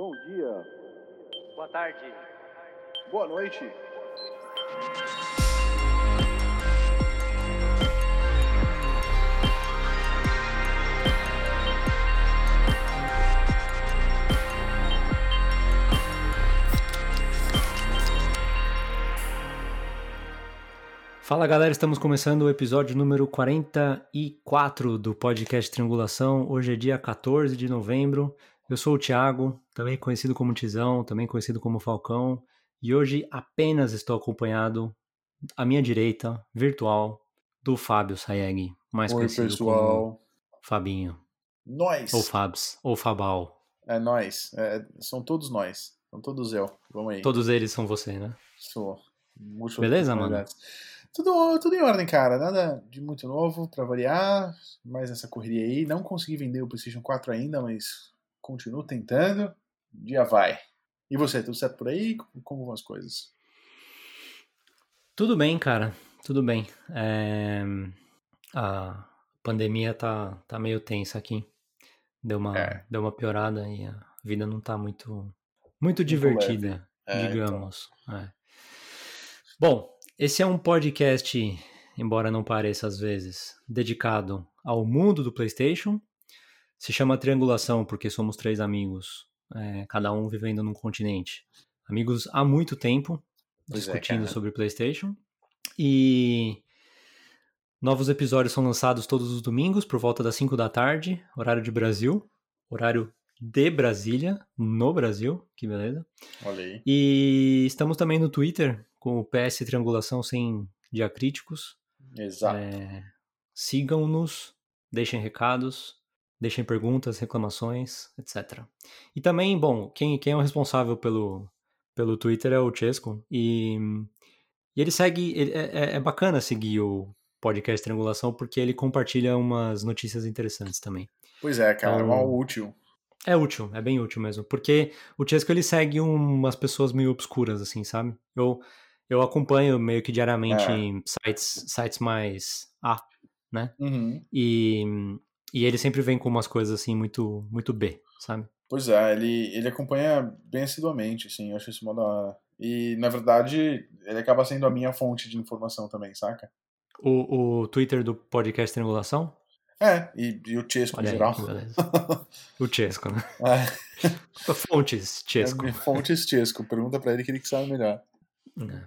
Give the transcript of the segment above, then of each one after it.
Bom dia. Boa tarde. Boa noite. Fala galera, estamos começando o episódio número 44 do podcast Triangulação. Hoje é dia 14 de novembro. Eu sou o Thiago, também conhecido como Tizão, também conhecido como Falcão, e hoje apenas estou acompanhado à minha direita, virtual, do Fábio Sayeg, mais Oi, conhecido pessoal. como Fabinho, Nós. ou Fabs, ou Fabal. É nós. É, são todos nós. São todos eu. Vamos aí. Todos eles são você, né? Sou. Múltiplas Beleza, mano? Tudo, tudo em ordem, cara. Nada de muito novo pra variar. Mais essa correria aí. Não consegui vender o PlayStation 4 ainda, mas continuo tentando. Um dia vai. E você, tudo certo por aí? Como- vão as coisas? Tudo bem, cara. Tudo bem. É, A pandemia tá, tá meio tensa aqui. Deu uma, É. deu uma piorada e a vida não tá muito, muito divertida, É, digamos. É. Bom, esse é um podcast, embora não pareça às vezes, dedicado ao mundo do PlayStation. Se chama Triangulação porque somos três amigos, é, cada um vivendo num continente. Amigos há muito tempo, Pois é, discutindo cara. sobre PlayStation. E novos episódios são lançados todos os domingos por volta das 5 da tarde, horário de Brasil, horário de Brasília, no Brasil, que beleza. Olha aí. E estamos também no Twitter com o PS Triangulação sem diacríticos. Exato. É, Sigam-nos, deixem recados, deixem perguntas, reclamações, etc. E também, bom, quem, quem é o responsável pelo, pelo Twitter é o Chesco. E, e ele segue. ele- é, é- é bacana seguir o podcast Triangulação porque ele compartilha umas notícias interessantes também. Pois é, cara. Então- Mal útil. É útil, é bem útil mesmo. Porque o Chesco ele segue umas pessoas meio obscuras, assim, sabe? Eu, eu acompanho meio que diariamente É. sites, sites mais A, né? Uhum. E, e ele sempre vem com umas coisas assim muito, muito B, sabe? Pois é, ele, ele acompanha bem assiduamente, assim, eu acho isso mó da hora. E, na verdade, ele acaba sendo a minha fonte de informação também, saca? O, o Twitter do podcast Triangulação? É, e, e o Chesco em geral. O Chesco, né? É, Fontes, Chesco. é fontes Chesco, pergunta pra ele que ele que sabe melhor. É,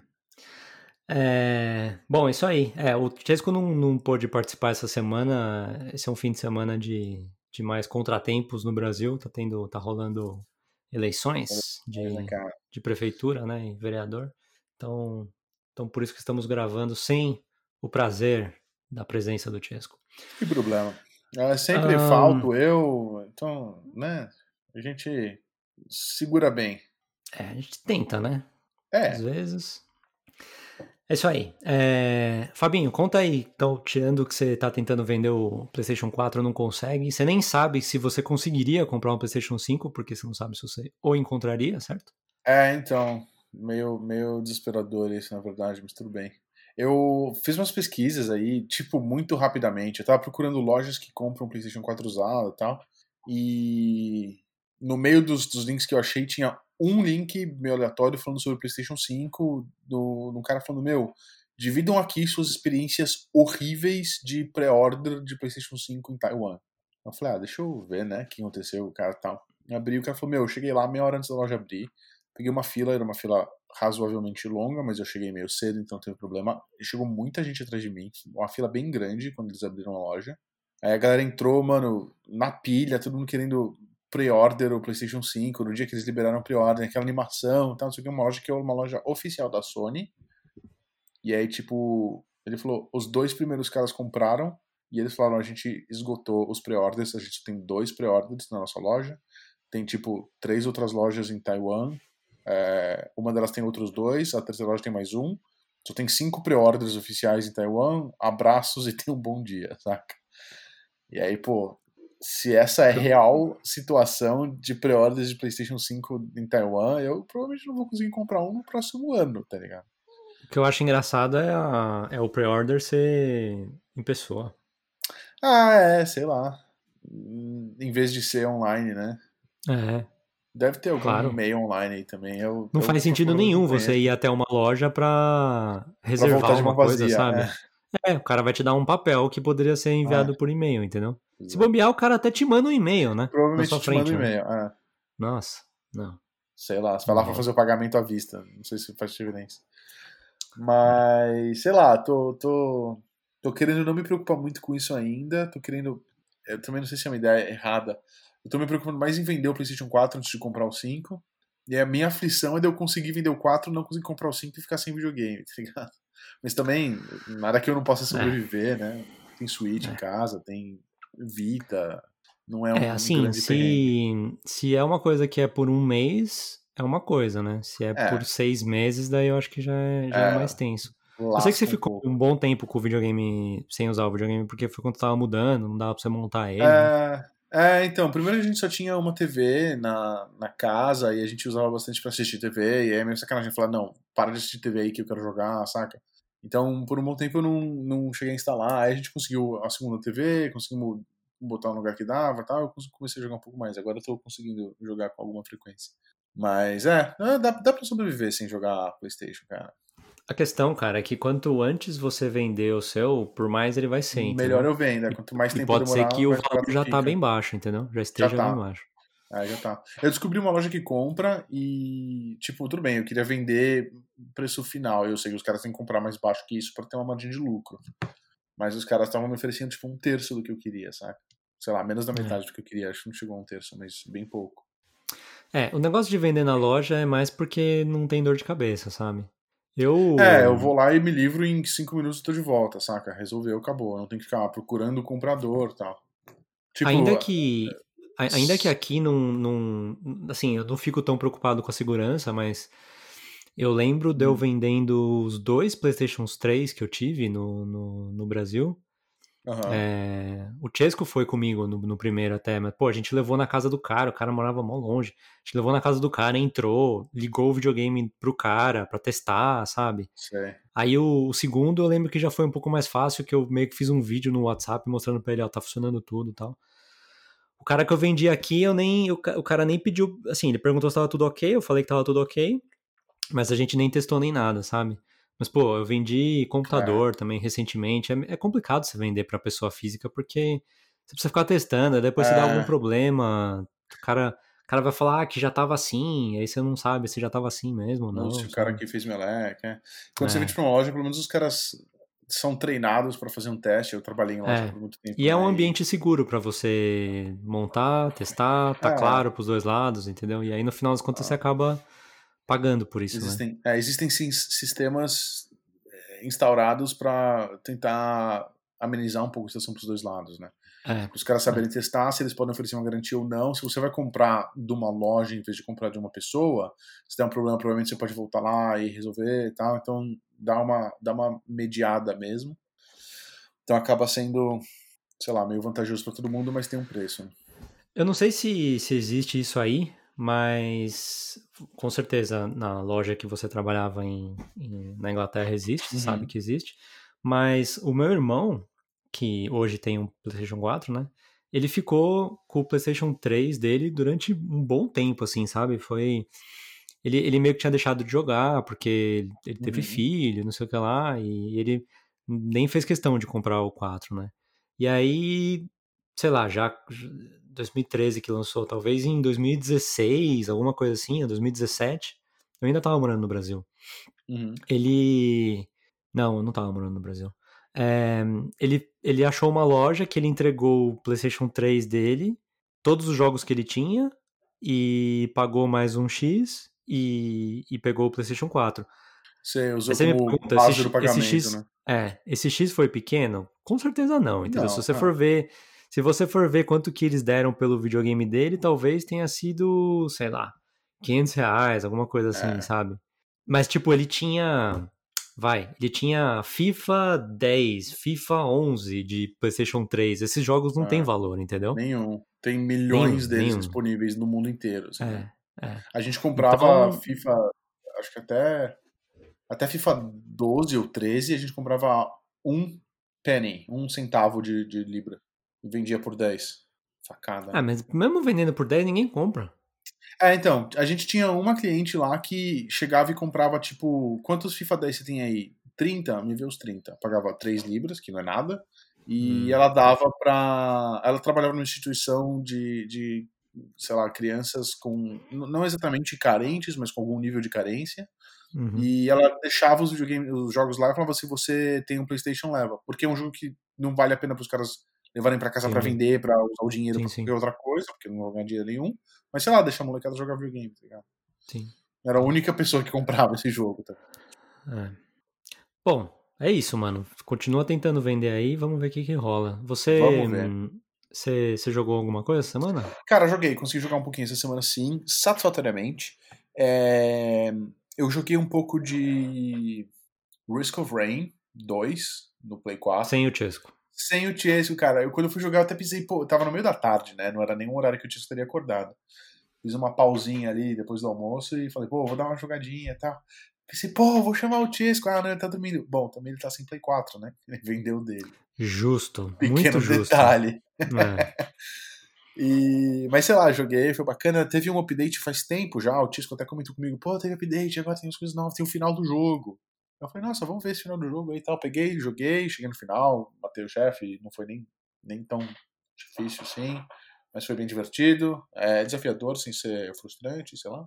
bom, isso aí. É, o Chesco não, não pôde participar essa semana. Esse é um fim de semana de, de mais contratempos no Brasil. Tá tendo, tá rolando eleições de, de prefeitura, né, e vereador. Então, então por isso que estamos gravando sem o prazer da presença do Chesco. Que problema. É, sempre Ahn. falto eu, então, né, a gente segura bem. É, a gente tenta, né? Às É, vezes. É isso aí. É, Fabinho, conta aí. Então, tirando que você tá tentando vender o PlayStation 4 não consegue, você nem sabe se você conseguiria comprar um PlayStation 5, porque você não sabe se você ou encontraria, certo? é, então, meio, meio desesperador isso, na verdade, mas tudo bem. Eu fiz umas pesquisas aí, tipo, muito rapidamente. Eu tava procurando lojas que compram PlayStation 4 usado e tal. E no meio dos, dos links que eu achei, tinha um link meio aleatório falando sobre o PlayStation 5, do, um cara falando: Meu, dividam aqui suas experiências horríveis de pré-order de PlayStation 5 em Taiwan. Eu falei: Ah, deixa eu ver, né, o que aconteceu, o cara tal. Abri, o cara falou: Meu, eu cheguei lá meia hora antes da loja abrir. Peguei uma fila, era uma fila razoavelmente longa, mas eu cheguei meio cedo, então não teve problema. E chegou muita gente atrás de mim, uma fila bem grande quando eles abriram a loja. Aí a galera entrou, mano, na pilha, todo mundo querendo pre-order o PlayStation 5, no dia que eles liberaram o pre-order, aquela animação e tal, não sei o que, uma loja que é uma loja oficial da Sony. E aí, tipo, ele falou, os dois primeiros caras compraram, e eles falaram, a gente esgotou os pre-orders, a gente tem dois pre-orders na nossa loja. Tem, tipo, três outras lojas em Taiwan, é, uma delas tem outros dois, a terceira loja tem mais um. Só tem cinco pre-orders oficiais em Taiwan. Abraços e tenha um bom dia, saca? E aí, pô, se essa é a real situação de pre-orders de PlayStation 5 em Taiwan, eu provavelmente não vou conseguir comprar um no próximo ano, tá ligado? O que eu acho engraçado é, a- é o pre-order ser em pessoa. Ah, é, sei lá. Em vez de ser online, né? É. Deve ter algum Claro. e-mail online aí também. Eu, Não eu faz sentido nenhum você ir até uma loja pra Pra reservar de uma coisa, vazia. sabe? É. É, o cara vai te dar um papel que poderia ser enviado por e-mail, entendeu? Se Exato. bombear, o cara até te manda um e-mail, né? Provavelmente te manda frente, um né? e-mail. é. Nossa, não. Sei lá, você vai lá pra fazer o pagamento à vista. Não sei se faz diferença. Mas, sei lá, tô, tô, tô querendo não me preocupar muito com isso ainda. Tô querendo. Eu também não sei se é uma ideia errada. Eu tô me preocupando mais em vender o PlayStation 4 antes de comprar o 5. E a minha aflição é de eu conseguir vender o 4, não conseguir comprar o 5 e ficar sem videogame, tá ligado? Mas também, nada que eu não possa sobreviver, né? Tem Switch em É. casa, tem Vita. Não é um É, assim, perrengue. se, se é uma coisa que é por um mês, é uma coisa, né? Se é, É. por seis meses, daí eu acho que já é, já é É. mais tenso. Eu sei que você um ficou pouco. um bom tempo com o videogame, sem usar o videogame, porque foi quando tava mudando, não dava pra você montar ele. né? É, é, então, primeiro a gente só tinha uma TV na, na casa e a gente usava bastante pra assistir TV, e aí é meio sacanagem falar, não, para de assistir TV aí que eu quero jogar, saca? Então, por um bom tempo eu não, não cheguei a instalar, aí a gente conseguiu a segunda TV, conseguimos botar no lugar que dava e tal, eu comecei a jogar um pouco mais, agora eu tô conseguindo jogar com alguma frequência. Mas é, é, dá, dá pra sobreviver sem jogar Playstation, cara. A questão, cara, é que quanto antes você vender o seu, por mais ele vai ser, entendeu? Melhor eu vendo, né? quanto mais E tempo pode ser demorar, que o valor já tá bem baixo, entendeu? Já esteja tá. bem baixo. Ah, já tá. Eu descobri uma loja que compra e, tipo, tudo bem, eu queria vender preço final. Eu sei que os caras têm que comprar mais baixo que isso pra ter uma margem de lucro. Mas os caras estavam me oferecendo, tipo, um terço do que eu queria, saca? Sei lá, menos da É. metade do que eu queria. Acho que não chegou a um terço, mas bem pouco. É, o negócio de vender na loja é mais porque não tem dor de cabeça, sabe? Eu. É, eu vou lá e me livro e em cinco minutos eu tô de volta, saca? Resolveu, acabou. Eu não tenho que ficar procurando o comprador e tal. Tipo, Ainda que. Ainda que aqui não, não. Assim, eu não fico tão preocupado com a segurança, mas. Eu lembro de eu Hum. vendendo os dois PlayStations 3 que eu tive no, no, no Brasil. aham. É, o Chesco foi comigo no, no primeiro até, mas pô, a gente levou na casa do cara, o cara morava mó longe. A gente levou na casa do cara, entrou, ligou o videogame pro cara pra testar, sabe? Sei. Aí o, o segundo eu lembro que já foi um pouco mais fácil, que eu meio que fiz um vídeo no WhatsApp mostrando pra ele, ó, tá funcionando tudo e tal. O cara que eu vendi aqui, eu nem. O, ca- o cara nem pediu. Assim, ele perguntou se tava tudo ok, eu falei que tava tudo ok, mas a gente nem testou nem nada, sabe? Mas, pô, eu vendi computador também recentemente. É, é complicado você vender pra pessoa física, porque você precisa ficar testando, aí depois se dá É. algum problema, o cara, o cara vai falar ah, que já tava assim, aí você não sabe se já tava assim mesmo ou não. Ou se o cara que fez meleque. É. Quando você É. vende pra uma loja, pelo menos os caras são treinados pra fazer um teste. Eu trabalhei em loja É. por muito tempo. E é um né? ambiente seguro pra você montar, testar, tá É. claro pros dois lados, entendeu? E aí no final das contas você acaba pagando por isso, né? Existem, é, existem sim sistemas é, instaurados pra tentar amenizar um pouco a situação pros dois lados, né? É, Para os caras saberem testar se eles podem oferecer uma garantia ou não. Se você vai comprar de uma loja em vez de comprar de uma pessoa, se der um problema, provavelmente você pode voltar lá e resolver e tal. Então dá uma, dá uma mediada mesmo. Então acaba sendo, sei lá, meio vantajoso para todo mundo, mas tem um preço. né? Eu não sei se, se existe isso aí, mas com certeza na loja que você trabalhava em, em- na Inglaterra existe, você Uhum. sabe que existe. Mas o meu irmão, que hoje tem um PlayStation 4, né? Ele ficou com o PlayStation 3 dele durante um bom tempo, assim, sabe? Foi. Ele, ele meio que tinha deixado de jogar, porque ele teve Uhum. filho, não sei o que lá, e ele nem fez questão de comprar o 4, né? E aí, sei lá, já 2013 que lançou, talvez em 2016, alguma coisa assim, ou 2017, eu ainda tava morando no Brasil. Uhum. Ele. Não, eu não tava morando no Brasil. É, ele, ele achou uma loja que ele entregou o PlayStation 3 dele, todos os jogos que ele tinha, e pagou mais um X e, e pegou o PlayStation 4. Você usou você como pergunta, base esse, do X- pagamento, esse X, né? é, esse X foi pequeno? Com certeza não, entendeu? Não, se você é. for ver, se você for ver quanto que eles deram pelo videogame dele, talvez tenha sido, sei lá, 500 reais, alguma coisa assim, É. sabe? Mas tipo, ele tinha, vai, ele tinha FIFA 10, FIFA 11 de PlayStation 3. Esses jogos não É. têm valor, entendeu? Nenhum. Tem milhões Nenhum, deles nenhum. disponíveis no mundo inteiro. assim, né? É, é. A gente comprava Então- FIFA, acho que até até FIFA 12 ou 13, a gente comprava um penny, um centavo de, de libra. E vendia por 10. Facada. Ah, mas mesmo vendendo por 10, ninguém compra. É, então, a gente tinha uma cliente lá que chegava e comprava, tipo, quantos FIFA 10 você tem aí? 30? Me vê os 30. Pagava 3 libras, que não é nada. E hum. ela dava pra. Ela trabalhava numa instituição de, de, sei lá, crianças com. Não exatamente carentes, mas com algum nível de carência. Uhum. E ela deixava os, os jogos lá e falava: se você tem um PlayStation, leva. Porque é um jogo que não vale a pena para os caras levarem para casa para vender, para usar o dinheiro pra qualquer outra coisa, porque não vão ganhar dinheiro nenhum. Mas sei lá, deixa a molecada jogar videogame, tá ligado? Sim. Era a única pessoa que comprava esse jogo. Tá? É. Bom, é isso, mano. Continua tentando vender aí, vamos ver o que, que rola. Você. Vamos ver. Você, jogou alguma coisa essa semana? Cara, joguei, consegui jogar um pouquinho essa semana sim, satisfatoriamente. É... Eu joguei um pouco de Risk of Rain 2 no Play 4. Sem o Chesco. Sem o Chesco, cara. Eu, quando eu fui jogar, eu até pensei, pô, tava no meio da tarde, né? Não era nenhum horário que o Chesco teria acordado. Fiz uma pausinha ali depois do almoço e falei, pô, vou dar uma jogadinha e tal. Pensei, pô, vou chamar o Chesco. Ah, não, ele tá dormindo. Bom, também ele tá sem Play 4, né? Ele vendeu dele. Justo. Pequeno muito justo. detalhe. É. e, mas sei lá, joguei, foi bacana. Teve um update faz tempo já. O Tisco até comentou comigo: pô, teve update, agora tem as coisas novas, tem o final do jogo. Eu falei, nossa, vamos ver esse final do jogo aí e tal. Peguei, joguei, cheguei no final, matei o chefe, não foi nem, nem tão difícil assim, mas foi bem divertido. É desafiador, sem ser frustrante, sei lá.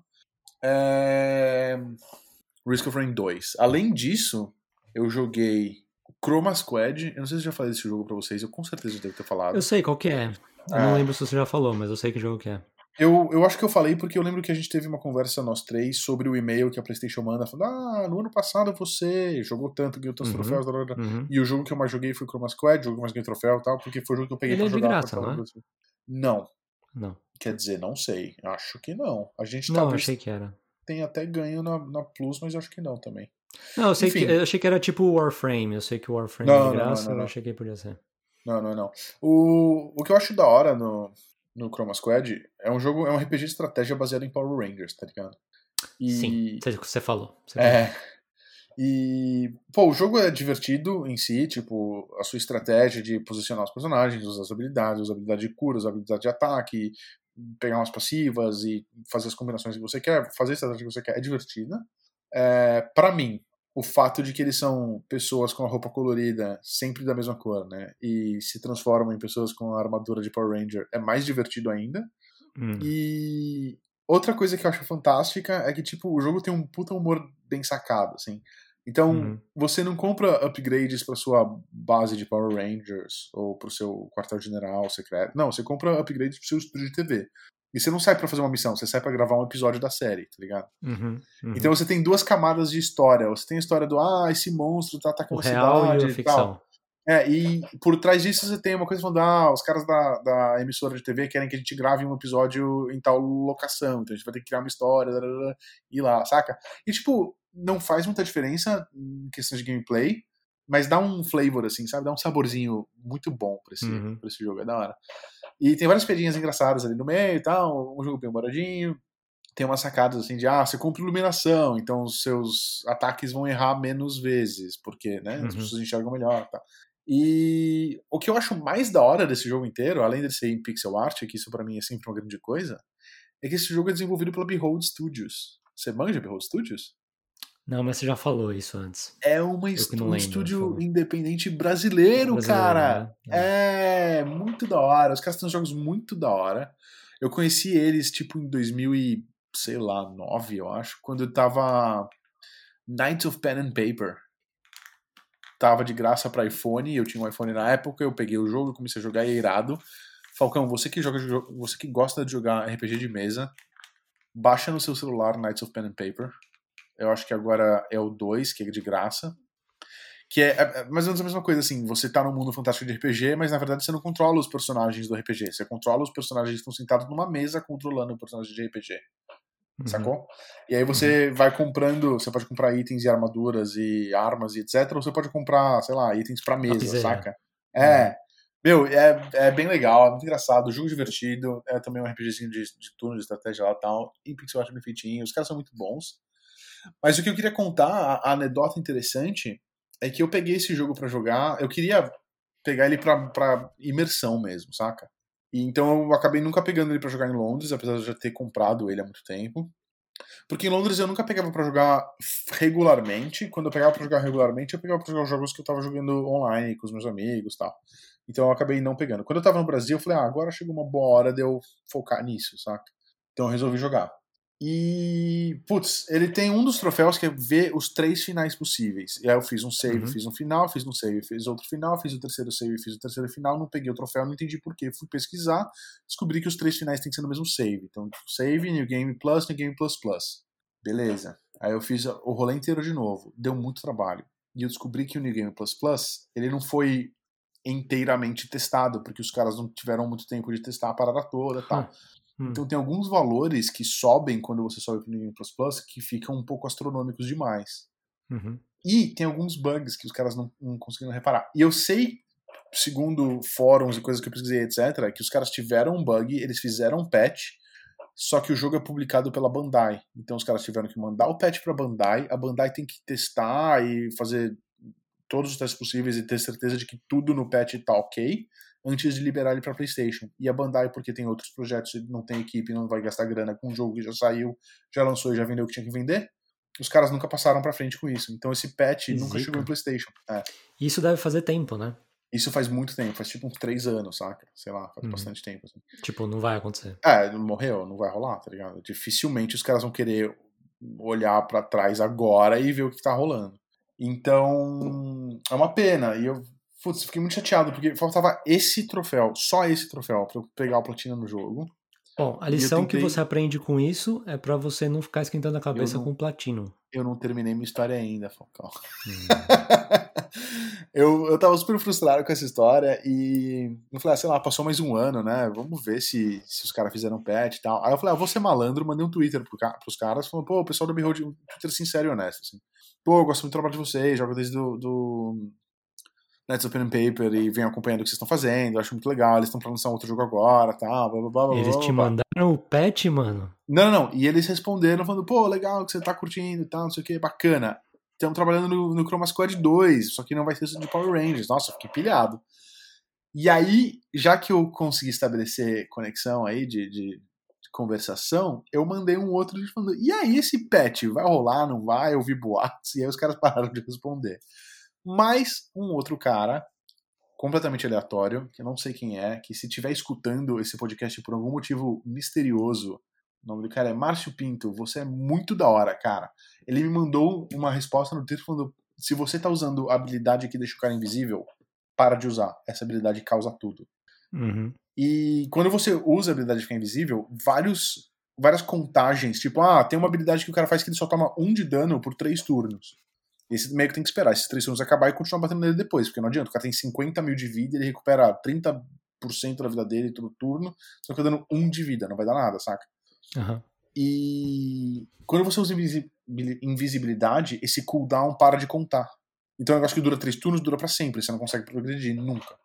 É... Risk of Rain 2. Além disso, eu joguei Chroma Squad. Eu não sei se eu já falei desse jogo pra vocês, eu com certeza devo ter falado. Eu sei qual que é. Eu não é. lembro se você já falou, mas eu sei que jogo que é. Eu, eu acho que eu falei porque eu lembro que a gente teve uma conversa, nós três, sobre o e-mail que a PlayStation manda, falando: Ah, no ano passado você jogou tanto, ganhou tantos uhum, troféus, blá, blá, blá. Uhum. e o jogo que eu mais joguei foi Chroma Squad, jogo que mais ganhei troféu e tal, porque foi o jogo que eu peguei Ele pra é jogar. De graça, não, é? não. Não. Quer dizer, não sei. Acho que não. A gente Não, talvez achei que era. Tem até ganho na, na Plus, mas acho que não também. Não, eu, sei que, eu achei que era tipo Warframe. Eu sei que o Warframe não, é de graça, não, não, não, eu achei que podia ser. Não, não, não. O, o que eu acho da hora no, no Chroma Squad é um jogo, é um RPG de estratégia baseado em Power Rangers, tá ligado? E... Sim, você falou. Você é. Falou. E, pô, o jogo é divertido em si, tipo, a sua estratégia de posicionar os personagens, usar as habilidades, usar habilidade de cura, usar habilidade de ataque, pegar umas passivas e fazer as combinações que você quer, fazer a estratégia que você quer, é divertida. É, para mim, o fato de que eles são pessoas com a roupa colorida, sempre da mesma cor, né? E se transformam em pessoas com a armadura de Power Ranger é mais divertido ainda. Hum. E outra coisa que eu acho fantástica é que, tipo, o jogo tem um puta humor bem sacado, assim. Então, uhum. você não compra upgrades para sua base de Power Rangers ou para o seu quartel-general secreto. Não, você compra upgrades para seu estúdio de TV. E você não sai para fazer uma missão, você sai para gravar um episódio da série, tá ligado? Uhum, uhum. Então você tem duas camadas de história. Você tem a história do, ah, esse monstro tá atacando o a cidade e, ficção. tal. É, e por trás disso você tem uma coisa falando, ah, os caras da, da emissora de TV querem que a gente grave um episódio em tal locação, então a gente vai ter que criar uma história, e lá, saca? E tipo, não faz muita diferença em questão de gameplay, mas dá um flavor, assim, sabe? Dá um saborzinho muito bom pra esse, uhum. pra esse jogo, é da hora. E tem várias piadinhas engraçadas ali no meio e tal, um jogo bem moradinho. Tem umas sacadas assim de, ah, você compra iluminação, então os seus ataques vão errar menos vezes, porque, né, uhum. as pessoas enxergam melhor tá? E o que eu acho mais da hora desse jogo inteiro, além de ser em pixel art, que isso para mim é sempre uma grande coisa, é que esse jogo é desenvolvido pela Behold Studios. Você manja Behold Studios? Não, mas você já falou isso antes. É uma um estúdio independente brasileiro, brasileiro cara. Né? É. é, muito da hora. Os caras têm jogos muito da hora. Eu conheci eles, tipo, em 2000 e, sei lá, 9, eu acho, quando eu tava Knights of Pen and Paper. Tava de graça para iPhone, eu tinha um iPhone na época, eu peguei o jogo, comecei a jogar e é irado. Falcão, você que joga, você que gosta de jogar RPG de mesa, baixa no seu celular Knights of Pen and Paper eu acho que agora é o 2, que é de graça. Que é, é, mais ou menos a mesma coisa, assim, você tá no mundo fantástico de RPG, mas na verdade você não controla os personagens do RPG, você controla os personagens que estão sentados numa mesa controlando o personagem de RPG. Uhum. Sacou? E aí você uhum. vai comprando, você pode comprar itens e armaduras e armas e etc, ou você pode comprar, sei lá, itens pra mesa, saca? É. Uhum. Meu, é, é bem legal, é muito engraçado, jogo divertido, é também um RPGzinho de, de turno, de estratégia lá e tal, em pixel art bem feitinho, os caras são muito bons. Mas o que eu queria contar, a, anedota interessante, é que eu peguei esse jogo para jogar, eu queria pegar ele pra, pra imersão mesmo, saca? E, então eu acabei nunca pegando ele para jogar em Londres, apesar de eu já ter comprado ele há muito tempo. Porque em Londres eu nunca pegava para jogar regularmente. Quando eu pegava para jogar regularmente, eu pegava para jogar os jogos que eu tava jogando online com os meus amigos e tal. Então eu acabei não pegando. Quando eu tava no Brasil, eu falei, ah, agora chegou uma boa hora de eu focar nisso, saca? Então eu resolvi jogar. E, putz, ele tem um dos troféus que é ver os três finais possíveis. E aí eu fiz um save, uhum. fiz um final, fiz um save, fiz outro final, fiz o terceiro save, fiz o terceiro final, não peguei o troféu, não entendi porquê. Fui pesquisar, descobri que os três finais têm que ser no mesmo save. Então, save, New Game Plus, New Game Plus Plus. Beleza. Aí eu fiz o rolê inteiro de novo. Deu muito trabalho. E eu descobri que o New Game Plus Plus, ele não foi inteiramente testado, porque os caras não tiveram muito tempo de testar a parada toda e tal. Hum. Hum. Então tem alguns valores que sobem quando você sobe para o New Plus Plus que ficam um pouco astronômicos demais. Uhum. E tem alguns bugs que os caras não, não conseguiram reparar. E eu sei, segundo fóruns e coisas que eu pesquisei, etc., que os caras tiveram um bug, eles fizeram um patch, só que o jogo é publicado pela Bandai. Então os caras tiveram que mandar o patch para Bandai, a Bandai tem que testar e fazer todos os testes possíveis e ter certeza de que tudo no patch tá ok antes de liberar ele para PlayStation. E a Bandai, porque tem outros projetos, não tem equipe, não vai gastar grana com um jogo que já saiu, já lançou e já vendeu o que tinha que vender. Os caras nunca passaram para frente com isso. Então esse patch Zica. nunca chegou em PlayStation. É. Isso deve fazer tempo, né? Isso faz muito tempo, faz tipo uns três anos, saca? Sei lá, faz uhum. bastante tempo. Assim. Tipo, não vai acontecer. É, morreu, não vai rolar, tá ligado? Dificilmente os caras vão querer olhar para trás agora e ver o que tá rolando. Então, é uma pena. E eu Putz, fiquei muito chateado, porque faltava esse troféu, só esse troféu, pra eu pegar o platina no jogo. Bom, a lição tentei... que você aprende com isso é para você não ficar esquentando a cabeça não, com platino. Eu não terminei minha história ainda, Falcão. Hum. eu, eu tava super frustrado com essa história e eu falei, ah, sei lá, passou mais um ano, né? Vamos ver se, se os caras fizeram patch e tal. Aí eu falei, ah, vou ser malandro, mandei um Twitter pro, pros caras, falando, pô, o pessoal do Behold, um Twitter sincero e honesto, assim. Pô, eu gosto muito do trabalho de vocês, jogo desde do, do Let's Open and Paper e venho acompanhando o que vocês estão fazendo, acho muito legal, eles estão pra lançar outro jogo agora, tal, blá, blá, blá, Eles te mandaram o patch, mano? Não, não, não, e eles responderam falando, pô, legal que você tá curtindo e tal, não sei o que, bacana. Estamos trabalhando no, no Chroma Squad 2, só que não vai ser de Power Rangers. Nossa, fiquei pilhado. E aí, já que eu consegui estabelecer conexão aí de, de, de conversação, eu mandei um outro falando, e aí esse patch vai rolar, não vai? Eu vi boatos, e aí os caras pararam de responder mais um outro cara, completamente aleatório, que eu não sei quem é, que se estiver escutando esse podcast por algum motivo misterioso, o nome do cara é Márcio Pinto, você é muito da hora, cara. Ele me mandou uma resposta no Twitter falando: se você tá usando a habilidade que deixa o cara invisível, para de usar. Essa habilidade causa tudo. Uhum. E quando você usa a habilidade de ficar invisível, vários, várias contagens, tipo, ah, tem uma habilidade que o cara faz que ele só toma um de dano por três turnos. Esse meio que tem que esperar esses três segundos acabar e continuar batendo nele depois, porque não adianta. O cara tem 50 mil de vida, ele recupera 30% da vida dele todo turno, só que dando um de vida, não vai dar nada, saca? Uhum. E quando você usa invisibilidade, esse cooldown para de contar. Então é um negócio que dura três turnos, dura para sempre, você não consegue progredir nunca.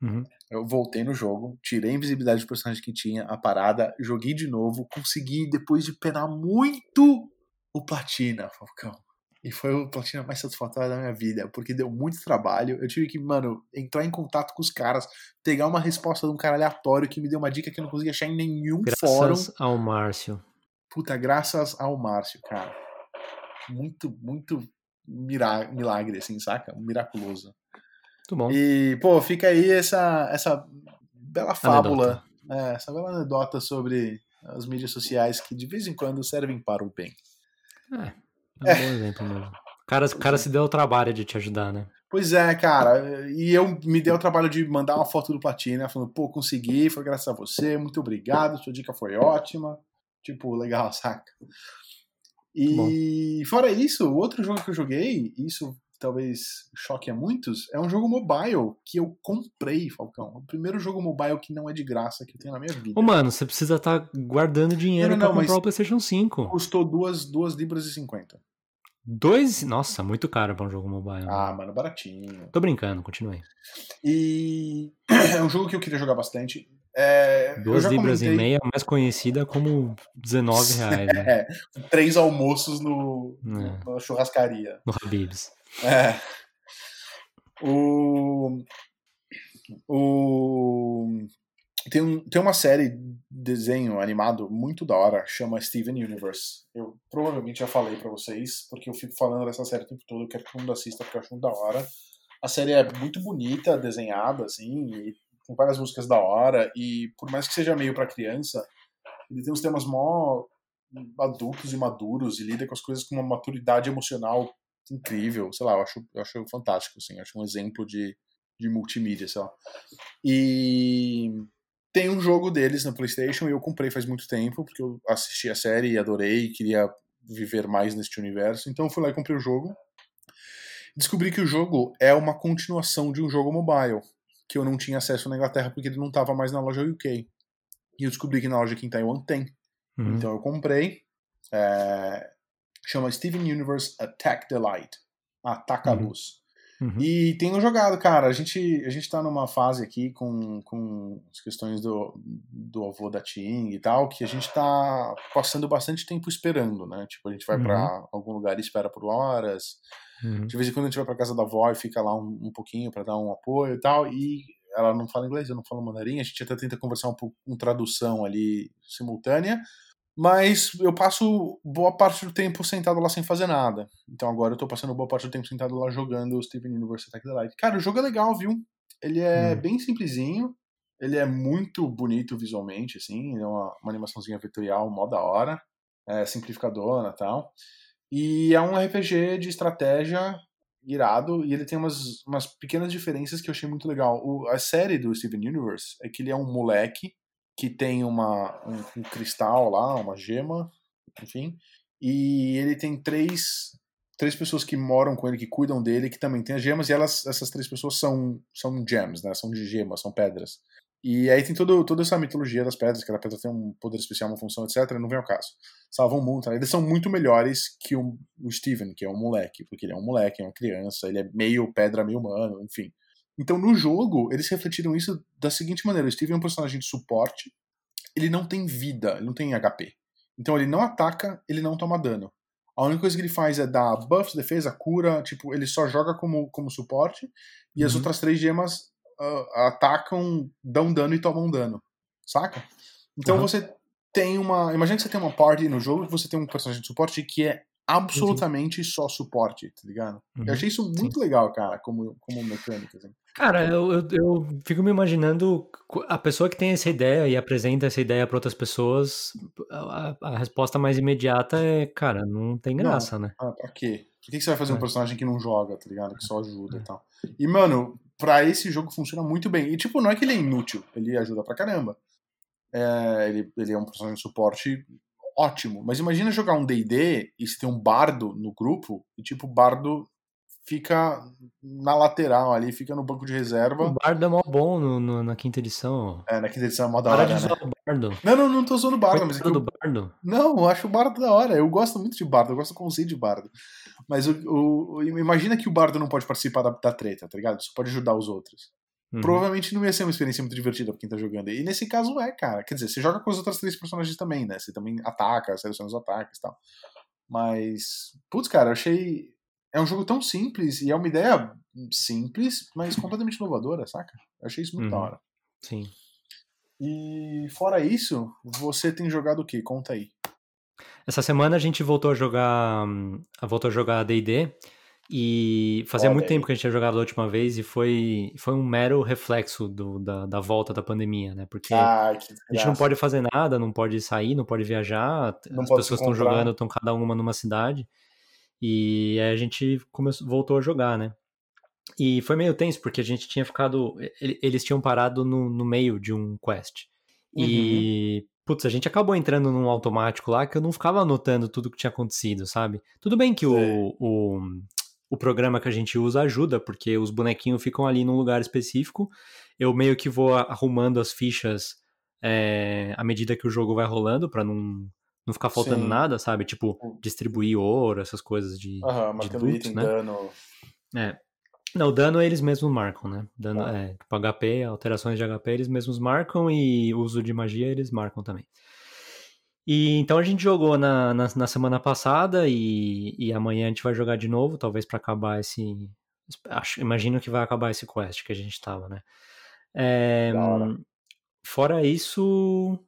Uhum. Eu voltei no jogo, tirei a invisibilidade do personagem que tinha, a parada, joguei de novo, consegui, depois de penar muito, o Platina, Falcão. E foi o platina mais satisfatória da minha vida, porque deu muito trabalho. Eu tive que, mano, entrar em contato com os caras, pegar uma resposta de um cara aleatório que me deu uma dica que eu não conseguia achar em nenhum graças fórum. Graças ao Márcio. Puta, graças ao Márcio, cara. Muito, muito milagre, assim, saca? Miraculoso. Muito bom. E, pô, fica aí essa, essa bela fábula, é, essa bela anedota sobre as mídias sociais que de vez em quando servem para o bem. É, é um é. bom exemplo mesmo. O cara, o cara se deu o trabalho de te ajudar, né? Pois é, cara. E eu me dei o trabalho de mandar uma foto do Platina, falando, pô, consegui, foi graças a você, muito obrigado, sua dica foi ótima. Tipo, legal, saca? E Bom. fora isso, o outro jogo que eu joguei, isso talvez choque a muitos, é um jogo mobile que eu comprei, Falcão. O primeiro jogo mobile que não é de graça que eu tenho na minha vida. Ô, mano, você precisa estar tá guardando dinheiro não, não, pra comprar o PlayStation 5. Custou duas, duas libras e 50. Dois? Nossa, muito caro pra um jogo mobile. Ah, mano, baratinho. Tô brincando, continue. E é um jogo que eu queria jogar bastante. É, Duas libras comentei... e meia, mais conhecida como 19 reais. Né? É, três almoços no, é. na churrascaria. No Habibs. É. O. O. tem, um, tem uma série de desenho animado muito da hora, chama Steven Universe. Eu provavelmente já falei para vocês, porque eu fico falando dessa série o tempo todo, eu quero que todo mundo assista porque eu acho muito da hora. A série é muito bonita, desenhada, assim, e tem várias músicas da hora, e por mais que seja meio para criança, ele tem uns temas mó adultos e maduros, e lida com as coisas com uma maturidade emocional incrível, sei lá, eu acho, eu acho fantástico, assim, acho um exemplo de, de multimídia, sei lá. E tem um jogo deles na PlayStation e eu comprei faz muito tempo, porque eu assisti a série e adorei, queria viver mais neste universo. Então eu fui lá e comprei o jogo. Descobri que o jogo é uma continuação de um jogo mobile, que eu não tinha acesso na Inglaterra porque ele não estava mais na loja UK. E eu descobri que na loja aqui em Taiwan tem. Uhum. Então eu comprei. É... Chama Steven Universe Attack the Light. Ataca uhum. a luz. Uhum. E tenho jogado, cara. A gente, a gente tá numa fase aqui com, com as questões do, do avô da Ting e tal, que a gente tá passando bastante tempo esperando, né? Tipo, a gente vai uhum. para algum lugar e espera por horas. Uhum. De vez em quando a gente vai pra casa da avó e fica lá um, um pouquinho para dar um apoio e tal. E ela não fala inglês, eu não falo mandarim. A gente até tenta conversar um pouco com tradução ali simultânea mas eu passo boa parte do tempo sentado lá sem fazer nada. Então agora eu tô passando boa parte do tempo sentado lá jogando o Steven Universe Attack the Light. Cara, o jogo é legal, viu? Ele é hum. bem simplesinho, ele é muito bonito visualmente, assim, é uma, uma animaçãozinha vetorial mó da hora, é simplificadona e tal. E é um RPG de estratégia irado, e ele tem umas, umas pequenas diferenças que eu achei muito legal. O, a série do Steven Universe é que ele é um moleque que tem uma, um, um, cristal lá, uma gema, enfim, e ele tem três, três pessoas que moram com ele, que cuidam dele, que também têm as gemas, e elas, essas três pessoas são, são gems, né? São de gemas, são pedras. E aí tem todo, toda essa mitologia das pedras, que a pedra tem um poder especial, uma função, etc. Não vem ao caso. Salvam muito. Né? Eles são muito melhores que o, o Steven, que é um moleque, porque ele é um moleque, é uma criança, ele é meio pedra, meio humano, enfim. Então, no jogo, eles refletiram isso da seguinte maneira: o Steve é um personagem de suporte, ele não tem vida, ele não tem HP. Então, ele não ataca, ele não toma dano. A única coisa que ele faz é dar buffs, defesa, cura, tipo, ele só joga como, como suporte, e uhum. as outras três gemas uh, atacam, dão dano e tomam dano. Saca? Então uhum. você tem uma. Imagina que você tem uma party no jogo que você tem um personagem de suporte que é absolutamente só suporte, tá ligado? Uhum. Eu achei isso muito Sim. legal, cara, como, como mecânica. Assim. Cara, eu, eu, eu, fico me imaginando a pessoa que tem essa ideia e apresenta essa ideia para outras pessoas, a, a, resposta mais imediata é, cara, não tem graça, não. né? Ah, pra quê? Por que você vai fazer é. um personagem que não joga, tá ligado? Que só ajuda é. e tal. E, mano, pra esse jogo funciona muito bem. E, tipo, não é que ele é inútil, ele ajuda pra caramba. É, ele, ele é um personagem de suporte ótimo. Mas imagina jogar um D&D e se tem um bardo no grupo e tipo o bardo fica na lateral ali, fica no banco de reserva. O bardo é mó bom no, no, na quinta edição. É, na quinta edição é mó da hora, de né? o bardo. Não, não, não tô usando bardo. Mas é do bardo? Não, eu acho o bardo da hora. Eu gosto muito de bardo, eu gosto do conceito de bardo. Mas o, o, imagina que o bardo não pode participar da, da treta, tá ligado? Só pode ajudar os outros. Uhum. Provavelmente não ia ser uma experiência muito divertida pra quem tá jogando. E nesse caso é, cara. Quer dizer, você joga com as outras três personagens também, né? Você também ataca, seleciona os ataques e tal. Mas, putz, cara, eu achei. É um jogo tão simples e é uma ideia simples, mas completamente inovadora, saca? Eu achei isso muito uhum. da hora. Sim. E fora isso, você tem jogado o que? Conta aí. Essa semana a gente voltou a jogar. Hum, voltou a jogar D&D. E fazia muito tempo que a gente tinha jogado a última vez e foi, foi um mero reflexo do, da, da volta da pandemia, né? Porque ah, a gente não pode fazer nada, não pode sair, não pode viajar, não as pessoas estão jogando, estão cada uma numa cidade. E aí a gente começou, voltou a jogar, né? E foi meio tenso, porque a gente tinha ficado. Eles tinham parado no, no meio de um quest. Uhum. E. Putz, a gente acabou entrando num automático lá que eu não ficava anotando tudo que tinha acontecido, sabe? Tudo bem que o, o, o programa que a gente usa ajuda, porque os bonequinhos ficam ali num lugar específico. Eu meio que vou arrumando as fichas é, à medida que o jogo vai rolando, para não, não ficar faltando Sim. nada, sabe? Tipo, distribuir ouro, essas coisas de, uhum, de loot, né? Dano. É. Não, o dano eles mesmos marcam, né? Dano, ah. é, tipo, HP, alterações de HP eles mesmos marcam e uso de magia eles marcam também. E então a gente jogou na, na, na, semana passada e, e amanhã a gente vai jogar de novo, talvez para acabar esse. Acho, imagino que vai acabar esse quest que a gente tava, né? É, fora isso.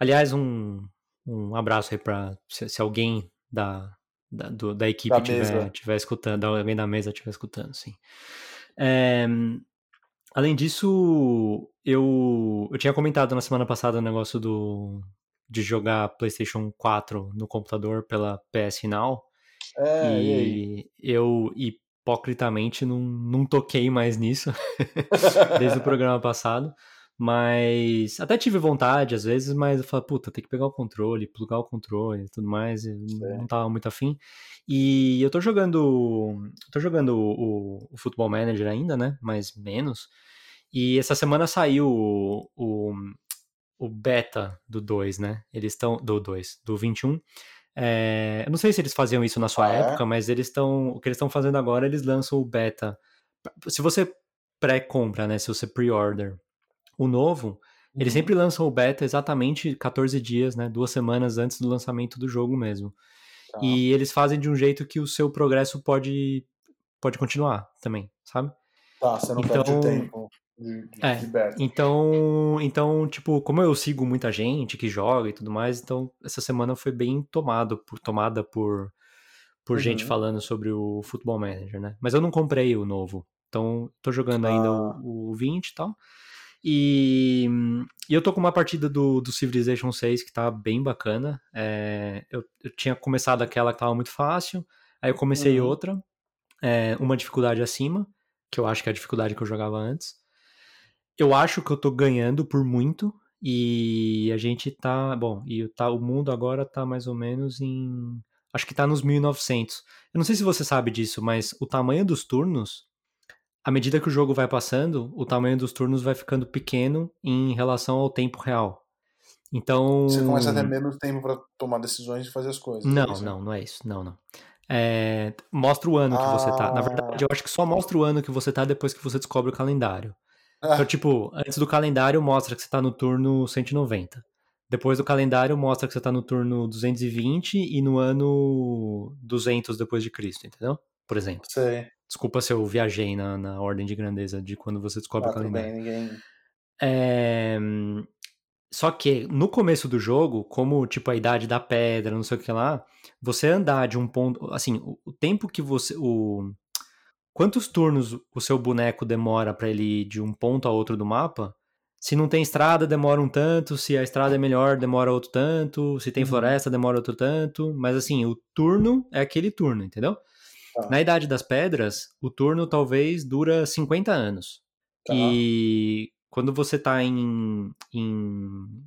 Aliás, um, um abraço aí pra. Se, se alguém da, da, do, da equipe Da tiver, tiver escutando, alguém da mesa estiver escutando, sim. É, além disso, eu, eu tinha comentado na semana passada o negócio do, de jogar PlayStation 4 no computador pela PS Now. É, e? E eu hipocritamente não, não toquei mais nisso desde o programa passado. Mas até tive vontade às vezes, mas eu falei, puta, tem que pegar o controle, plugar o controle e tudo mais. e. Não tava muito afim. E eu tô jogando. Tô jogando o, o Football Manager ainda, né? Mas menos. E essa semana saiu o, o, o beta do 2, né? Eles estão. Do 2, do 21. É, eu não sei se eles faziam isso na sua Ah, é? época, mas eles estão. O que eles estão fazendo agora, eles lançam o beta. Se você pré-compra, né? Se você pre-order o novo, eles Uhum. sempre lançam o beta exatamente 14 dias, né? Duas semanas antes do lançamento do jogo mesmo. Tá. E eles fazem de um jeito que o seu progresso pode, pode continuar também, sabe? Tá, você não perde Então- tempo de, de, É, de beta. Então, então, tipo, como eu sigo muita gente que joga e tudo mais, então essa semana foi bem tomado por, tomada por, por gente Uhum. falando sobre o Football Manager, né? Mas eu não comprei o novo. Então, tô jogando ainda Ah. o, o 20 e tal. E, e eu tô com uma partida do, do Civilization 6 que tá bem bacana. É, eu, eu tinha começado aquela que tava muito fácil, aí eu comecei Uhum. outra, é, uma dificuldade acima, que eu acho que é a dificuldade que eu jogava antes. Eu acho que eu tô ganhando por muito, e a gente tá. Bom, e tá, o mundo agora tá mais ou menos em. Acho que tá nos 1900. Eu não sei se você sabe disso, mas o tamanho dos turnos à medida que o jogo vai passando, o tamanho dos turnos vai ficando pequeno em relação ao tempo real. Então. Você começa a ter menos tempo pra tomar decisões e fazer as coisas. é Não, não, não é isso. Não, não. É, mostra o ano que você tá. Na Ah. verdade, eu acho que só mostra o ano que você tá depois que você descobre o calendário. Ah, Então, tipo, antes do calendário mostra que você tá no turno 190. Depois do calendário mostra que você tá no turno 220 e no ano 200 depois de Cristo, entendeu? Por exemplo. sei. Desculpa se eu viajei na, na ordem de grandeza de quando você descobre Ah, o calendário. bem, ninguém. É, Só que no começo do jogo, como tipo a idade da pedra, não sei o que lá, você andar de um ponto, assim, o, o tempo que você, o quantos turnos o seu boneco demora pra ele ir de um ponto a outro do mapa? Se não tem estrada, demora um tanto, se a estrada é melhor, demora outro tanto, se tem Uhum. floresta, demora outro tanto, mas assim, o turno é aquele turno, entendeu? Tá. Na idade das pedras, o turno talvez dura 50 anos. Tá. E quando você tá em, em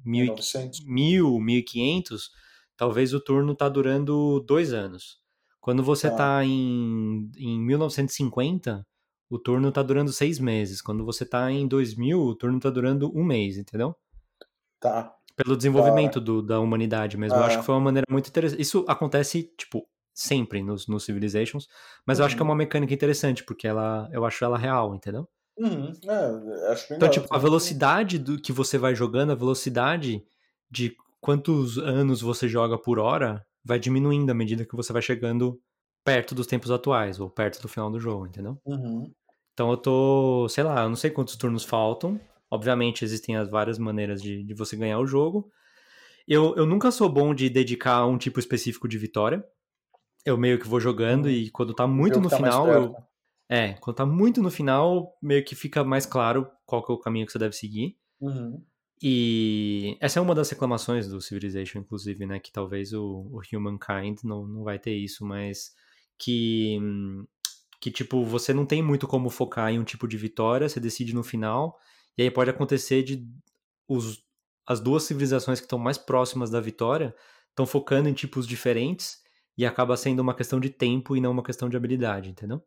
mil, 1900. 1000, 1500, talvez o turno tá durando dois anos. Quando você Tá. tá em, em 1950, o turno tá durando seis meses. Quando você tá em 2000, o turno tá durando um mês, entendeu? Tá. Pelo desenvolvimento do, da humanidade mesmo. Eu Ah. acho que foi uma maneira muito interessante. Isso acontece, tipo, sempre nos, nos Civilizations, mas eu acho que é Uhum. uma mecânica interessante, porque ela, eu acho ela real, entendeu? Uhum. É, acho legal. Então, tipo, a velocidade do que você vai jogando, a velocidade de quantos anos você joga por hora vai diminuindo à medida que você vai chegando perto dos tempos atuais, ou perto do final do jogo, entendeu? Uhum. Então eu tô, sei lá, eu não sei quantos turnos faltam. Obviamente existem as várias maneiras de, de você ganhar o jogo. Eu, eu nunca sou bom de dedicar a um tipo específico de vitória. Eu meio que vou jogando Uhum. e quando tá muito no tá final, eu, é, quando tá muito no final, meio que fica mais claro qual que é o caminho que você deve seguir. Uhum. E essa é uma das reclamações do Civilization, inclusive, né? Que talvez o, o Humankind não, não vai ter isso, mas que, que, tipo, você não tem muito como focar em um tipo de vitória, você decide no final, e aí pode acontecer de os, as duas civilizações que estão mais próximas da vitória estão focando em tipos diferentes, e acaba sendo uma questão de tempo e não uma questão de habilidade, entendeu?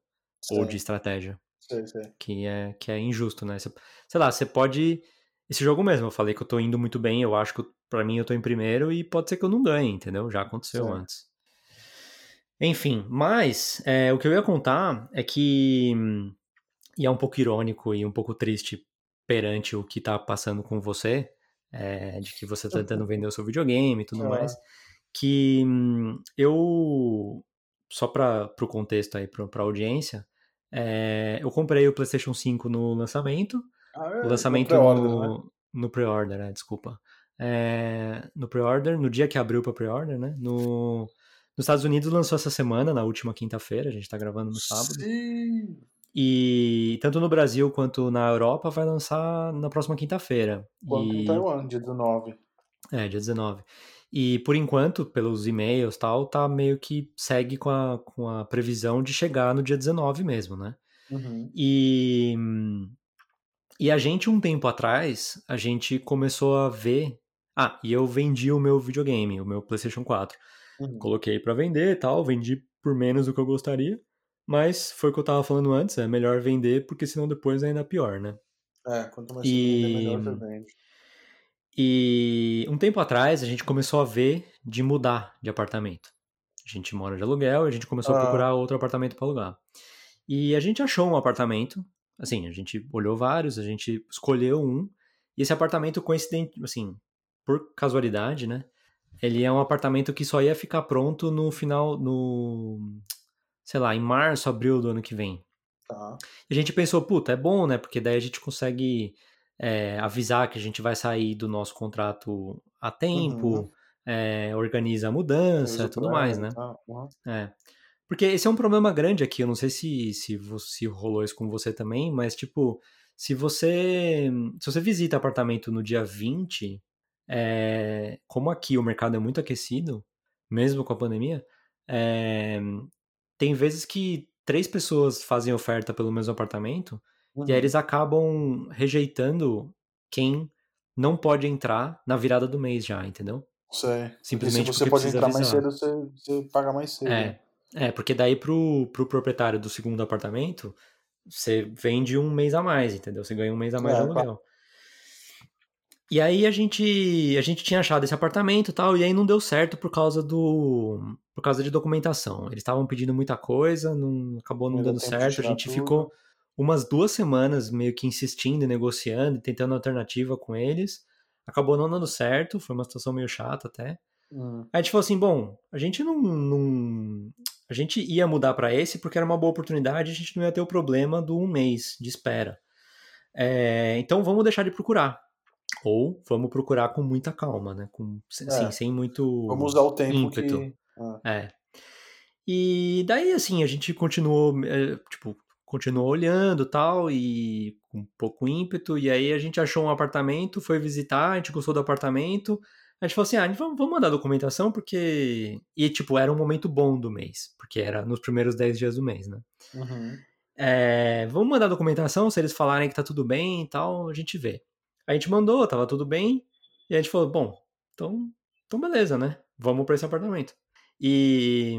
Ou Sei, de estratégia sei, sei. que é, que é injusto, né? Sei lá, você pode. Esse jogo mesmo, eu falei que eu tô indo muito bem, eu acho que pra mim eu tô em primeiro e pode ser que eu não ganhe, entendeu? Já aconteceu Certo. antes. Enfim, mas é, o que eu ia contar é que. E é um pouco irônico e um pouco triste perante o que tá passando com você, é, de que você tá tentando vender o seu videogame e tudo É. mais, que eu. Só para o contexto aí, pra, pra audiência, é, eu comprei o PlayStation 5 no lançamento. Ah, é, O lançamento pré-order, no... né? Pre-order, é, desculpa. É, no pre-order, no dia que abriu para pre-order, né? No, nos Estados Unidos lançou essa semana, na última quinta-feira, a gente tá gravando no sábado. Sim. E tanto no Brasil quanto na Europa vai lançar na próxima quinta-feira. Quanto E- em Taiwan, dia 19. É, dia 19. E por enquanto, pelos e-mails e tal, tá meio que segue com a, com a previsão de chegar no dia 19 mesmo, né? Uhum. E, e a gente, um tempo atrás, a gente começou a ver. Ah, e eu vendi o meu videogame, o meu PlayStation 4. Uhum. Coloquei pra vender e tal, vendi por menos do que eu gostaria. Mas foi o que eu tava falando antes, é melhor vender, porque senão depois ainda é pior, né? É, quanto mais E- você vende, melhor você vende. E um tempo atrás a gente começou a ver de mudar de apartamento. A gente mora de aluguel e a gente começou a Ah. procurar outro apartamento para alugar. E a gente achou um apartamento, assim, a gente olhou vários, a gente escolheu um, e esse apartamento coincidente, assim, por casualidade, né? Ele é um apartamento que só ia ficar pronto no final, no, sei lá, em março, abril do ano que vem. Tá. E a gente pensou, puta, é bom, né? Porque daí a gente consegue é, avisar que a gente vai sair do nosso contrato a tempo, Uhum. é, organiza a mudança e tudo mais, né? Tá. Uhum. É. Porque esse é um problema grande aqui, eu não sei se, se, se rolou isso com você também, mas tipo, se você se você visita apartamento no dia 20, é, como aqui o mercado é muito aquecido, mesmo com a pandemia, é, tem vezes que três pessoas fazem oferta pelo mesmo apartamento e aí Uhum. eles acabam rejeitando quem não pode entrar na virada do mês já, entendeu? Sei. Simplesmente Porque se você pode entrar mais cedo, você, você paga mais cedo. né? É, porque daí pro, pro proprietário do segundo apartamento, você vende um mês a mais, entendeu? Você ganha um mês a mais É, de aluguel. E aí a gente, a gente tinha achado esse apartamento e tal, e aí não deu certo por causa do por causa de documentação. Eles estavam pedindo muita coisa, não acabou não dando certo. A gente tudo. ficou umas duas semanas meio que insistindo, negociando, e tentando alternativa com eles. Acabou não dando certo, foi uma situação meio chata até. Hum. Aí a gente falou assim, bom, a gente não, não- a gente ia mudar para esse porque era uma boa oportunidade, a gente não ia ter o problema do um mês de espera. É, então vamos deixar de procurar. Ou vamos procurar com muita calma, né? Com, assim, É. sem muito Vamos usar o tempo ímpeto. que. Ah, É. E daí, assim, a gente continuou, é, tipo, continuou olhando tal, e com pouco ímpeto, e aí a gente achou um apartamento, foi visitar, a gente gostou do apartamento, a gente falou assim, ah, vamos, vamos mandar documentação, porque... E, tipo, era um momento bom do mês, porque era nos primeiros 10 dias do mês, né? uhum. É, vamos mandar documentação, se eles falarem que tá tudo bem e tal, a gente vê. A gente mandou, tava tudo bem, e a gente falou, bom, então, então beleza, né? Vamos pra esse apartamento. E,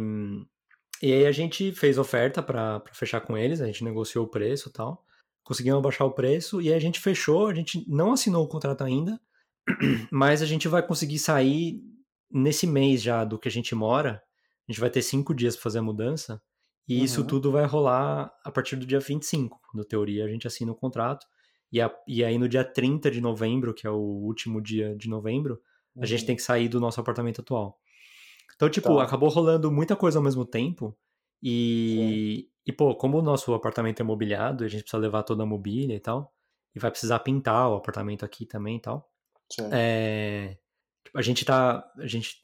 e aí a gente fez oferta pra pra fechar com eles, a gente negociou o preço e tal, conseguimos baixar o preço, e aí a gente fechou, a gente não assinou o contrato ainda, mas a gente vai conseguir sair nesse mês já do que a gente mora, a gente vai ter cinco dias pra fazer a mudança, e isso Uhum. tudo vai rolar a partir do dia 25. No teoria, a gente assina o contrato. E, a- e aí, no dia 30 de novembro, que é o último dia de novembro, a gente Uhum. tem que sair do nosso apartamento atual. Então, tipo, Tá. acabou rolando muita coisa ao mesmo tempo. E, e, pô, como o nosso apartamento é mobiliado, a gente precisa levar toda a mobília e tal. E vai precisar pintar o apartamento aqui também e tal. É, tipo, a gente tá. A gente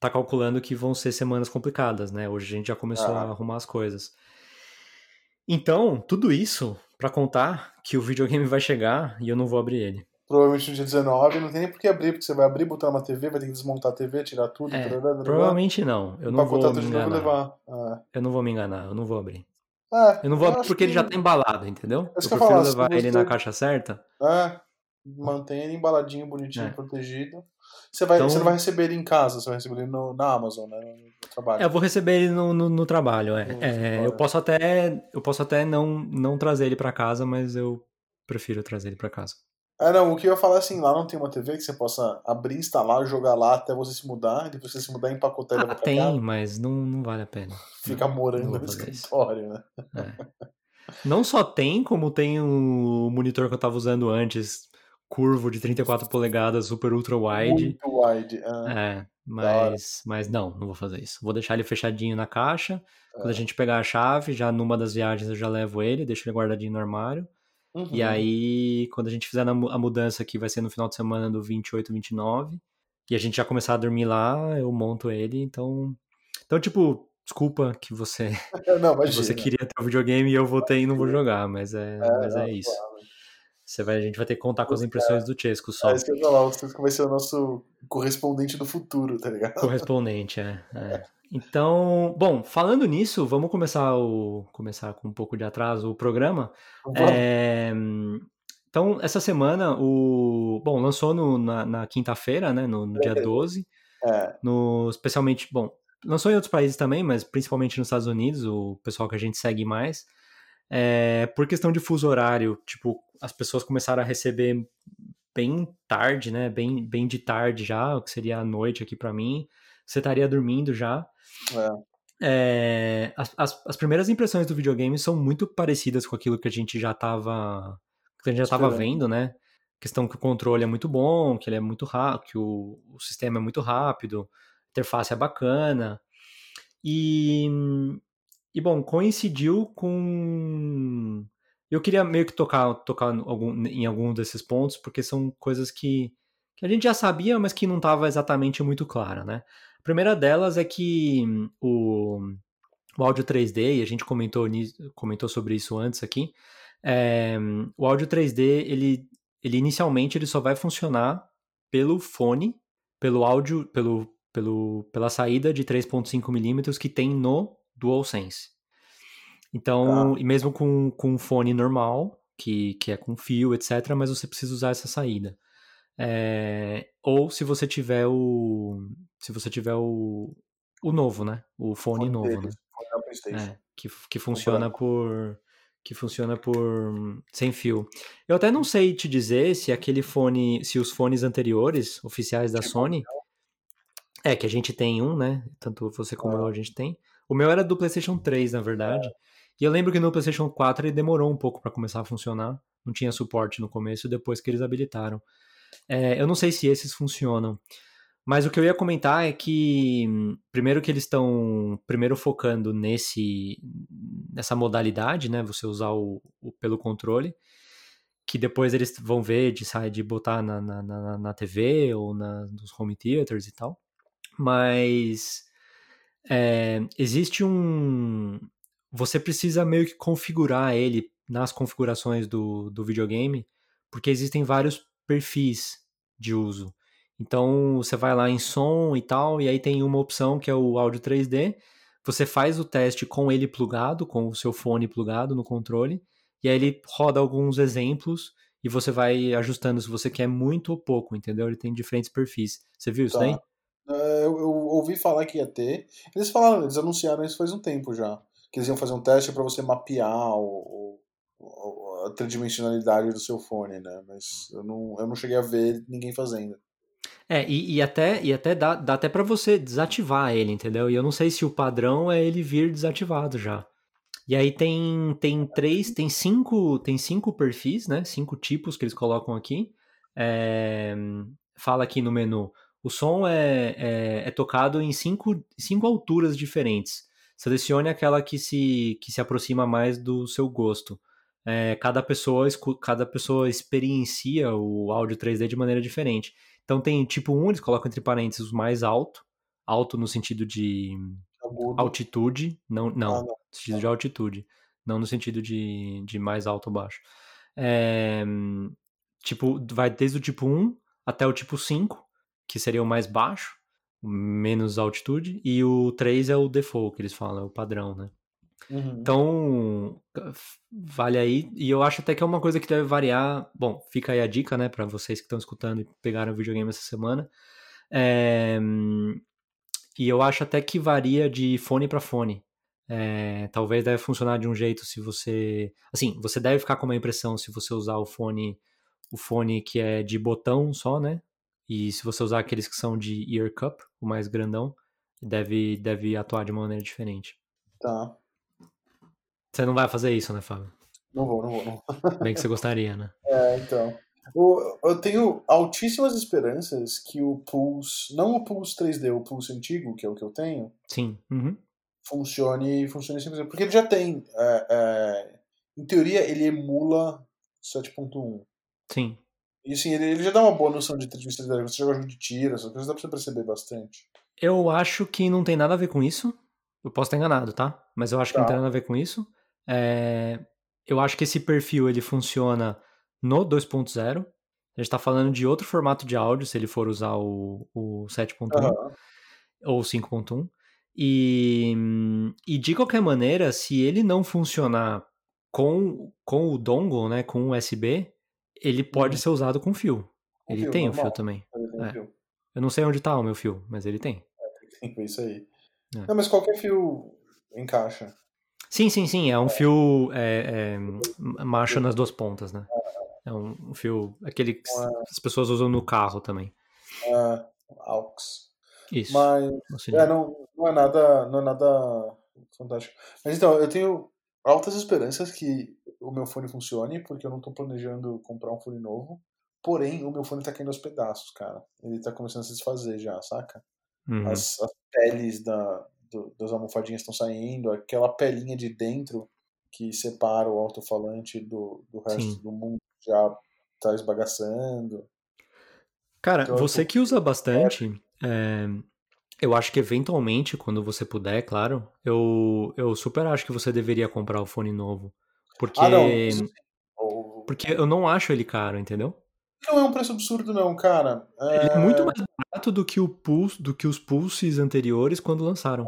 tá calculando que vão ser semanas complicadas, né? Hoje a gente já começou Ah. a arrumar as coisas. Então, tudo isso pra contar que o videogame vai chegar e eu não vou abrir ele. Provavelmente no dia 19 não tem nem por que abrir, porque você vai abrir, botar uma TV, vai ter que desmontar a TV, tirar tudo, É, tarará, Provavelmente não. Eu não vou me enganar. Ah. Eu não vou me enganar, eu não vou abrir. É, Eu não vou abrir acho porque ele já que- tá embalado, entendeu? É Eu que eu prefiro falar, levar ele na caixa certa. É, mantenha ele embaladinho, bonitinho, É. protegido. Você, vai, Então- você não vai receber ele em casa, você vai receber ele no, na Amazon, né? No trabalho. É, eu vou receber ele no, no, no trabalho, é. É, eu posso até, eu posso até não, não trazer ele pra casa, mas eu prefiro trazer ele pra casa. É, não, o que eu ia falar é assim, lá não tem uma TV que você possa abrir, instalar, jogar lá até você se mudar, e depois você se mudar, empacotar e Ah, pra tem, mas não, não vale a pena. Fica morando no escritório, né? É. Não só tem, como tem o monitor que eu tava usando antes, curvo de 34 polegadas, super ultra wide. Muito wide. ah. É, mas, mas não, não vou fazer isso. Vou deixar ele fechadinho na caixa. Quando a É. gente pegar a chave, já numa das viagens eu já levo ele, deixo ele guardadinho no armário. Uhum. E aí, quando a gente fizer a mudança aqui, vai ser no final de semana do 28, 29. E a gente já começar a dormir lá, eu monto ele. Então, então tipo, desculpa que você, não, que você queria ter o um videogame e eu voltei e não vou jogar, mas é, é, mas é isso. Claro. Você vai, a gente vai ter que contar com as impressões do Chesco só. É isso que eu ia falar, o Chesco vai ser o nosso correspondente do futuro, tá ligado? Correspondente, é. é. Então, bom, falando nisso, vamos começar o começar com um pouco de atraso o programa. É, então, essa semana, o bom, lançou no, na, na quinta-feira, né, no, no dia 12. É. No, especialmente, bom, lançou em outros países também, mas principalmente nos Estados Unidos, o pessoal que a gente segue mais. É, por questão de fuso horário, tipo, as pessoas começaram a receber bem tarde, né? Bem, bem de tarde já, o que seria a noite aqui para mim. Você estaria dormindo já. É. É, as, as, as, primeiras impressões do videogame são muito parecidas com aquilo que a gente já estava que a gente já estava vendo, né? questão que o controle é muito bom, que ele é muito rápido, que o, o sistema é muito rápido, a interface é bacana. E, e bom, coincidiu com eu queria meio que tocar, tocar em algum desses pontos, porque são coisas que, que a gente já sabia, mas que não estava exatamente muito clara, né? A primeira delas é que o, o áudio 3D, e a gente comentou, comentou sobre isso antes aqui, é, o áudio 3D, ele, ele inicialmente ele só vai funcionar pelo fone, pelo áudio, pelo, pelo, pela saída de 3.5mm que tem no DualSense. Então, tá. e mesmo com, com um fone normal, que, que é com fio, etc., mas você precisa usar essa saída. É, ou se você tiver o. Se você tiver o. O novo, né? O fone, fone novo, deles, né? É, que, que funciona por. Que funciona por sem fio. Eu até não sei te dizer se aquele fone. Se os fones anteriores, oficiais da tipo, Sony. É, que a gente tem um, né? Tanto você como eu a gente tem. O meu era do PlayStation 3, na verdade. E eu lembro que no PlayStation 4 ele demorou um pouco para começar a funcionar. Não tinha suporte no começo, depois que eles habilitaram. É, eu não sei se esses funcionam. Mas o que eu ia comentar é que, primeiro que eles estão primeiro focando nesse nessa modalidade, né? Você usar o, o, pelo controle, que depois eles vão ver de de botar na, na, na, na TV ou na, nos home theaters e tal. Mas é, existe um, você precisa meio que configurar ele nas configurações do, do videogame, porque existem vários perfis de uso. Então você vai lá em som e tal, e aí tem uma opção que é o áudio 3D. Você faz o teste com ele plugado, com o seu fone plugado no controle, e aí ele roda alguns exemplos e você vai ajustando se você quer muito ou pouco, entendeu? Ele tem diferentes perfis. Você viu isso tá. daí? É, eu, eu, ouvi falar que ia ter. Eles falaram, eles anunciaram isso faz um tempo já que eles iam fazer um teste para você mapear o, o, a tridimensionalidade do seu fone, né? Mas eu não, eu não cheguei a ver ninguém fazendo. É, e, e até, e até dá, dá até para você desativar ele, entendeu? E eu não sei se o padrão é ele vir desativado já. E aí tem, tem três, tem cinco, tem cinco perfis, né? Cinco tipos que eles colocam aqui. É, fala aqui no menu. O som é, é, é, tocado em cinco, cinco alturas diferentes selecione aquela que se, que se aproxima mais do seu gosto. É, cada, pessoa, cada pessoa experiencia o áudio 3D de maneira diferente. Então tem tipo 1, eles colocam entre parênteses o mais alto, alto no sentido de Agudo. altitude, não, não, ah, não, no sentido de altitude, não no sentido de, de mais alto ou baixo. É, tipo, vai desde o tipo 1 até o tipo 5, que seria o mais baixo, menos altitude, e o 3 é o default, que eles falam, é o padrão, né? Uhum. Então, vale aí, e eu acho até que é uma coisa que deve variar. Bom, fica aí a dica, né, para vocês que estão escutando e pegaram o videogame essa semana. É, e eu acho até que varia de fone para fone. É, talvez deve funcionar de um jeito se você. Assim, você deve ficar com uma impressão se você usar o fone, o fone que é de botão só, né? E se você usar aqueles que são de ear cup, o mais grandão, deve, deve atuar de uma maneira diferente. Tá. Você não vai fazer isso, né, Fábio? Não vou, não vou. Não. Bem que você gostaria, né? É, então. Eu tenho altíssimas esperanças que o Pulse, não o Pulse 3D, o Pulse antigo, que é o que eu tenho, sim, uhum. funcione, funcione 100%. Porque ele já tem, é, é, em teoria, ele emula 7.1. Sim. E assim, ele, ele já dá uma boa noção de tridimensionalidade. Você joga jogo de tiro, essas coisas dá pra você perceber bastante. Eu acho que não tem nada a ver com isso. Eu posso estar enganado, tá? Mas eu acho que não Tá. tem nada a ver com isso. É, Eu acho que esse perfil ele funciona no 2.0. A gente tá falando de outro formato de áudio, se ele for usar o, o 7.1 Aham. ou 5.1. E, e de qualquer maneira, se ele não funcionar com, com o dongle, né, com o USB, ele pode Uhum. ser usado com fio. Com Ele fio, tem o normal. fio também. Tem É. fio. Eu não sei onde tá o meu fio, mas ele tem. Tem que ver isso aí. É. Não, mas qualquer fio encaixa. Sim, sim, sim. É um fio é, é, macho nas duas pontas, né? É um, um fio. aquele que as pessoas usam no carro também. É, aux. Isso. Mas é, não, não é nada, não é nada fantástico. Mas então, eu tenho altas esperanças que o meu fone funcione, porque eu não tô planejando comprar um fone novo. Porém, o meu fone tá caindo aos pedaços, cara. Ele tá começando a se desfazer já, saca? Uhum. As, as peles da, do- das almofadinhas estão saindo, aquela pelinha de dentro que separa o alto-falante do, do resto Sim. do mundo já tá esbagaçando. Cara, Então, você tô- que usa bastante, é, eu acho que eventualmente, quando você puder, claro, eu, eu super acho que você deveria comprar o fone novo. Porque, Ah, não. O- porque eu não acho ele caro, entendeu? Não é um preço absurdo, não, cara. Ele é muito mais barato do que, o Pulse, do que os Pulses anteriores quando lançaram.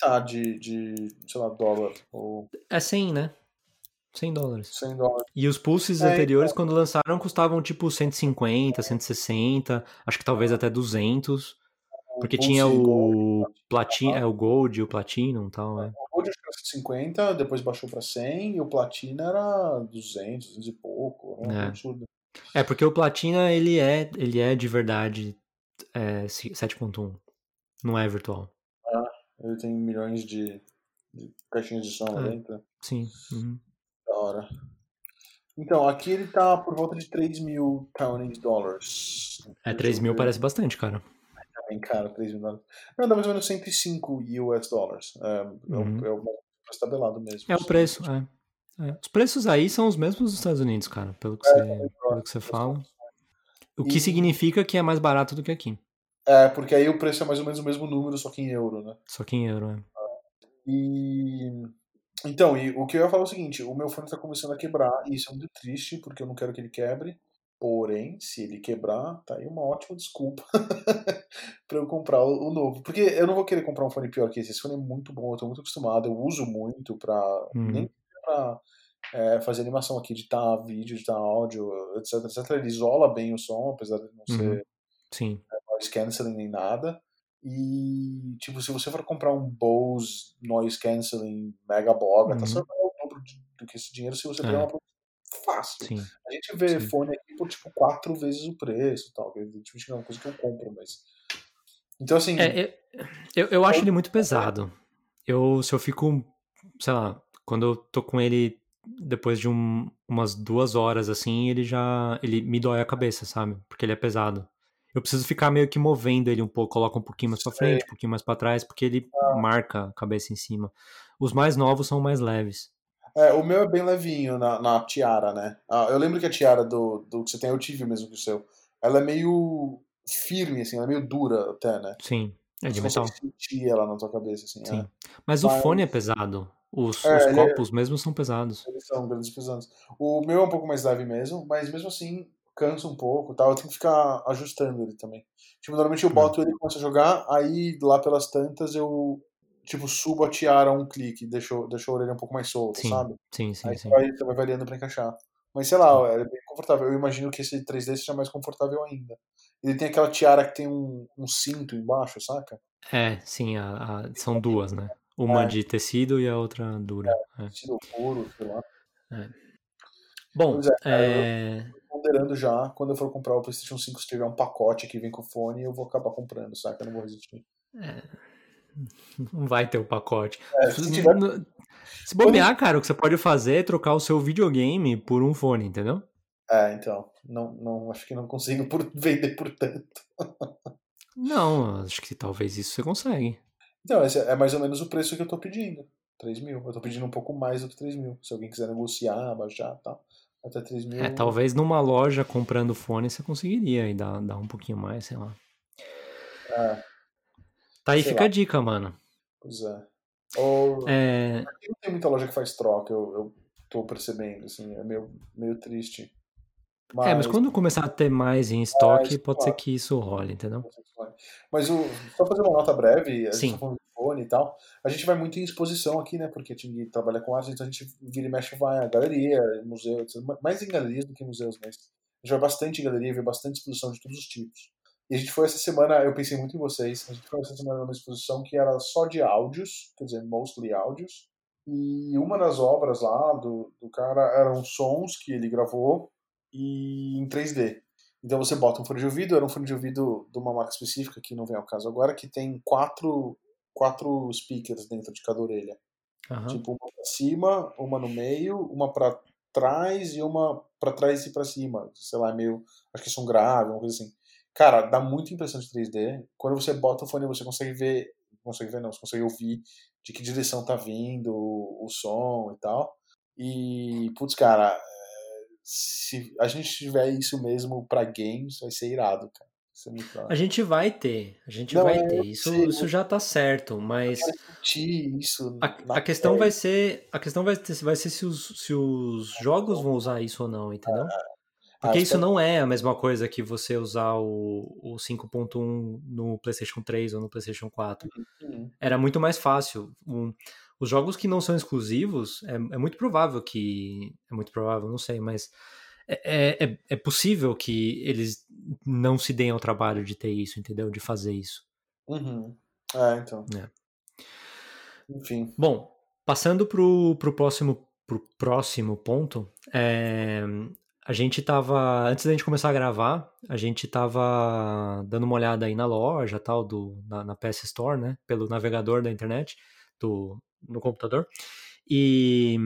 tá de, de, sei lá, dólar ou É 100, né? 100 dólares. 100 dólares. E os Pulses É, anteriores, quando lançaram, custavam tipo 150, 160, acho que talvez até 200. Porque Pulse tinha o Platin, é, o Gold e o Platinum e tal, né? O Gold acho que era 150, depois baixou pra 100 e o Platina era 200, 200 e pouco. Era um É. absurdo. É, porque o Platina, ele é, ele é de verdade é, 7.1. Não é virtual. Ele tem milhões de, de caixinhas de som É. dentro. Sim. uhum. Da hora. Então, aqui ele tá por volta de 3 mil Taiwanese dollars. É, 3 mil parece bastante, cara. Tá bem caro, 3 mil dólares. Não, dá mais ou menos 105 US dollars. É, é, Uhum. o, é o preço tabelado mesmo. É o preço, é. É. Os preços aí são os mesmos dos Estados Unidos, cara, pelo que você, pelo que você fala. O que E- significa que é mais barato do que aqui. É, porque aí o preço é mais ou menos o mesmo número, só que em euro, né? Só que em euro, é. E. Então, e o que eu ia falar é o seguinte: o meu fone tá começando a quebrar, e isso é muito triste, porque eu não quero que ele quebre. Porém, se ele quebrar, tá aí uma ótima desculpa pra eu comprar o, o novo. Porque eu não vou querer comprar um fone pior que esse. Esse fone é muito bom, eu tô muito acostumado, eu uso muito pra. Uhum. Nem pra é, fazer animação aqui, editar vídeo, editar áudio, etc, etc. Ele isola bem o som, apesar de não Uhum. ser Sim. noise cancelling nem nada. E, tipo, se você for comprar um Bose noise cancelling mega boga, Uhum. tá só o dobro do que esse dinheiro se você É. pegar uma fácil. Sim. A gente vê Sim. fone aqui por, tipo, quatro vezes o preço tal. Tipo, não é uma coisa que eu compro, mas... Então, assim... É, é- eu, eu acho ele muito pesado. Eu, se eu fico, sei lá, quando eu tô com ele depois de um- umas duas horas assim, ele já. Ele me dói a cabeça, sabe? Porque ele é pesado. Eu preciso ficar meio que movendo ele um pouco, coloca um pouquinho mais pra frente, um pouquinho mais pra trás, porque ele marca a cabeça em cima. Os mais novos são mais leves. É, o meu é bem levinho na, na tiara, né? Ah, eu lembro que a tiara do, do que você tem, eu tive mesmo que o seu. Ela é meio firme, assim, ela é meio dura até, né? Sim, é de você metal. consegue sentir ela na tua cabeça, assim. Sim. é. Mas o Mas- fone é pesado. Os, É, os é- copos mesmo são pesados. Eles são grandes pesados. O meu é um pouco mais leve mesmo, mas mesmo assim cansa um pouco tal. Eu tenho que ficar ajustando ele também. Tipo, normalmente eu Hum. boto ele e começo a jogar, aí lá pelas tantas eu, tipo, subo a tiara um clique, deixo, deixo a orelha um pouco mais solta, Sim, sabe? sim, sim, aí sim. Vai, você vai variando pra encaixar. Mas sei lá, é bem confortável. Eu imagino que esse 3D seja mais confortável ainda. Ele tem aquela tiara que tem um, um cinto embaixo, saca? É, sim, a- a- são duas, né? Uma É. de tecido e a outra dura. é. Tecido puro, sei lá. Bom, Pois é, cara, é, ponderando já, quando eu for comprar o PlayStation 5, se tiver um pacote que vem com fone, eu vou acabar comprando, saca? Eu não vou resistir. Não vai ter o pacote. É, se tiver- No- Se bobear, cara, o que você pode fazer é trocar o seu videogame por um fone, entendeu? É, então, não, não, acho que não consigo por- vender por tanto. Não, acho que talvez isso você consegue. Então, esse é mais ou menos o preço que eu tô pedindo. 3 mil. Eu tô pedindo um pouco mais do que 3 mil. Se alguém quiser negociar, baixar e tal. Até 3 mil. É, talvez numa loja comprando fone você conseguiria e dar, dar um pouquinho mais, sei lá. É, Tá aí, Sei fica lá. a dica, mano. pois é. Ou, É, Aqui não tem muita loja que faz troca, eu, eu tô percebendo, assim, é meio, meio triste. é, mas quando começar a ter mais em estoque, isso, pode ser claro. que isso role, entendeu? Mas o, só fazer uma nota breve, a gente Sim. tá falando de fone e tal. A gente vai muito em exposição aqui, né? Porque a gente trabalha com arte, então a gente vira e mexe vai a galeria, museu, etc. mais em galerias do que em museus, mas a gente vai bastante em galeria, vê bastante exposição de todos os tipos. E a gente foi essa semana, eu pensei muito em vocês, a gente foi essa semana numa exposição que era só de áudios, quer dizer, mostly áudios. E uma das obras lá do, do cara eram sons que ele gravou e em 3D. Então você bota um fone de ouvido, era um fone de ouvido de uma marca específica, que não vem ao caso agora, que tem quatro, quatro speakers dentro de cada orelha. Aham. Tipo, uma pra cima, uma no meio, uma pra trás e uma pra trás e pra cima. Sei lá, meio. Acho que são grave, uma coisa assim. Cara, dá muita impressão de 3D. Quando você bota o fone, você consegue ver. Consegue ver, não, você consegue ouvir de que direção tá vindo o, som e tal. E, putz, cara, é, se a gente tiver isso mesmo pra games, vai ser irado, cara. Ser. A gente vai ter, a gente Não, vai eu ter. Isso, sei, isso já tá certo, mas isso. a, a questão vai ser, a questão vai, ter- vai ser se os, se os jogos vão usar isso ou não, entendeu? Porque Ah, isso não é a mesma coisa que você usar o, o 5.1 no PlayStation 3 ou no PlayStation 4. Hum, Era muito mais fácil. Um- os jogos que não são exclusivos, é, é muito provável que. É muito provável, não sei, mas. É, é, é possível que eles não se deem ao trabalho de ter isso, entendeu? De fazer isso. Uhum. É, então. É. Enfim. Bom, passando pro, pro, próximo, pro próximo ponto, é, a gente tava. Antes da gente começar a gravar, a gente tava dando uma olhada aí na loja tal, do, na, na PS Store, né? Pelo navegador da internet, do, no computador. E,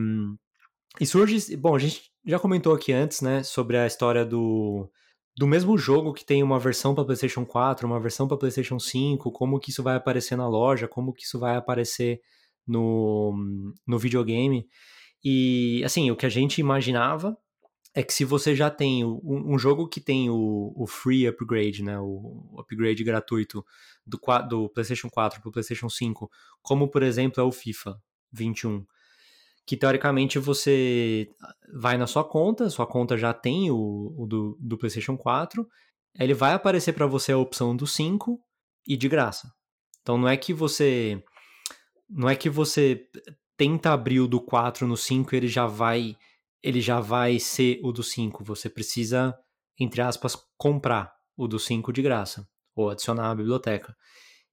e surge. Bom, a gente já comentou aqui antes, né? Sobre a história do. Do mesmo jogo que tem uma versão para PlayStation 4, uma versão para PlayStation 5, como que isso vai aparecer na loja, como que isso vai aparecer no, no videogame. E, assim, o que a gente imaginava é que se você já tem o- um, jogo que tem o, o free upgrade, né, o upgrade gratuito do, do PlayStation 4 para o PlayStation 5, como por exemplo é o FIFA 21, que teoricamente você vai na sua conta, sua conta já tem o, o do, do PlayStation 4, aí ele vai aparecer para você a opção do 5 e de graça. Então não é que você não é que você tenta abrir o do 4 no 5 e ele já vai ele já vai ser o do 5. Você precisa, entre aspas, comprar o do 5 de graça ou adicionar à biblioteca.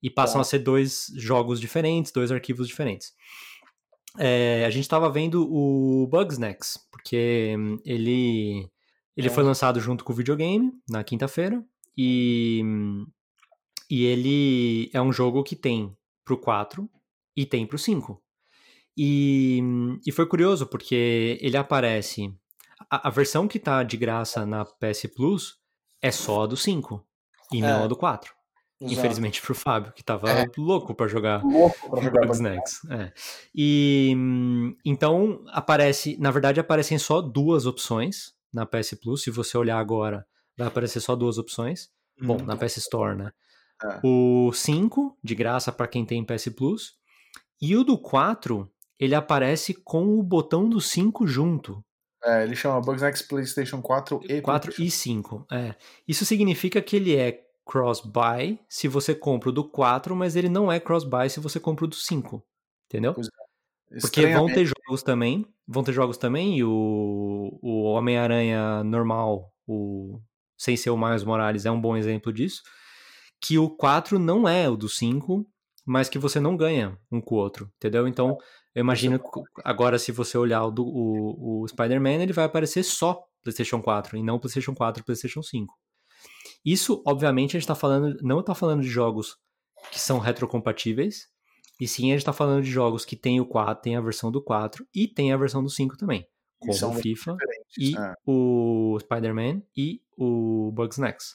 E passam Tá. a ser dois jogos diferentes, dois arquivos diferentes. É, a gente estava vendo o Bugsnax, porque hum, ele, ele É. foi lançado junto com o videogame na quinta-feira e, e ele é um jogo que tem pro 4 e tem pro 5. E, hum, e foi curioso porque ele aparece. A, a versão que tá de graça na PS Plus é só a do 5 e não É. a do 4. Exato. Infelizmente pro Fábio, que tava É. louco pra jogar Louco pra jogar Bugsnax. É. E hum, então aparece, na verdade aparecem só duas opções na PS Plus. Se você olhar agora, vai aparecer só duas opções. Bom, Hum. na PS Store, né? É. O 5, de graça pra quem tem PS Plus, e o do 4, ele aparece com o botão do 5 junto. É, ele chama Bugsnax PlayStation 4 e 4 e 5. É. Isso significa que ele é cross-buy se você compra o do 4, mas ele não é cross-buy se você compra o do 5. Entendeu? Pois Porque vão ter jogos também. Vão ter jogos também. E o, o Homem-Aranha normal, o sem ser o Miles Morales, é um bom exemplo disso. Que o 4 não é o do 5, mas que você não ganha um com o outro. Entendeu? Então, eu imagino que agora, se você olhar o, o, o Spider-Man, ele vai aparecer só PlayStation 4 e não PlayStation 4 e PlayStation 5. Isso, obviamente, a gente tá falando, não está falando de jogos que são retrocompatíveis, e sim a gente tá falando de jogos que tem o 4, tem a versão do 4 e tem a versão do 5 também. Como o FIFA e É. o Spider-Man e o Bugsnax.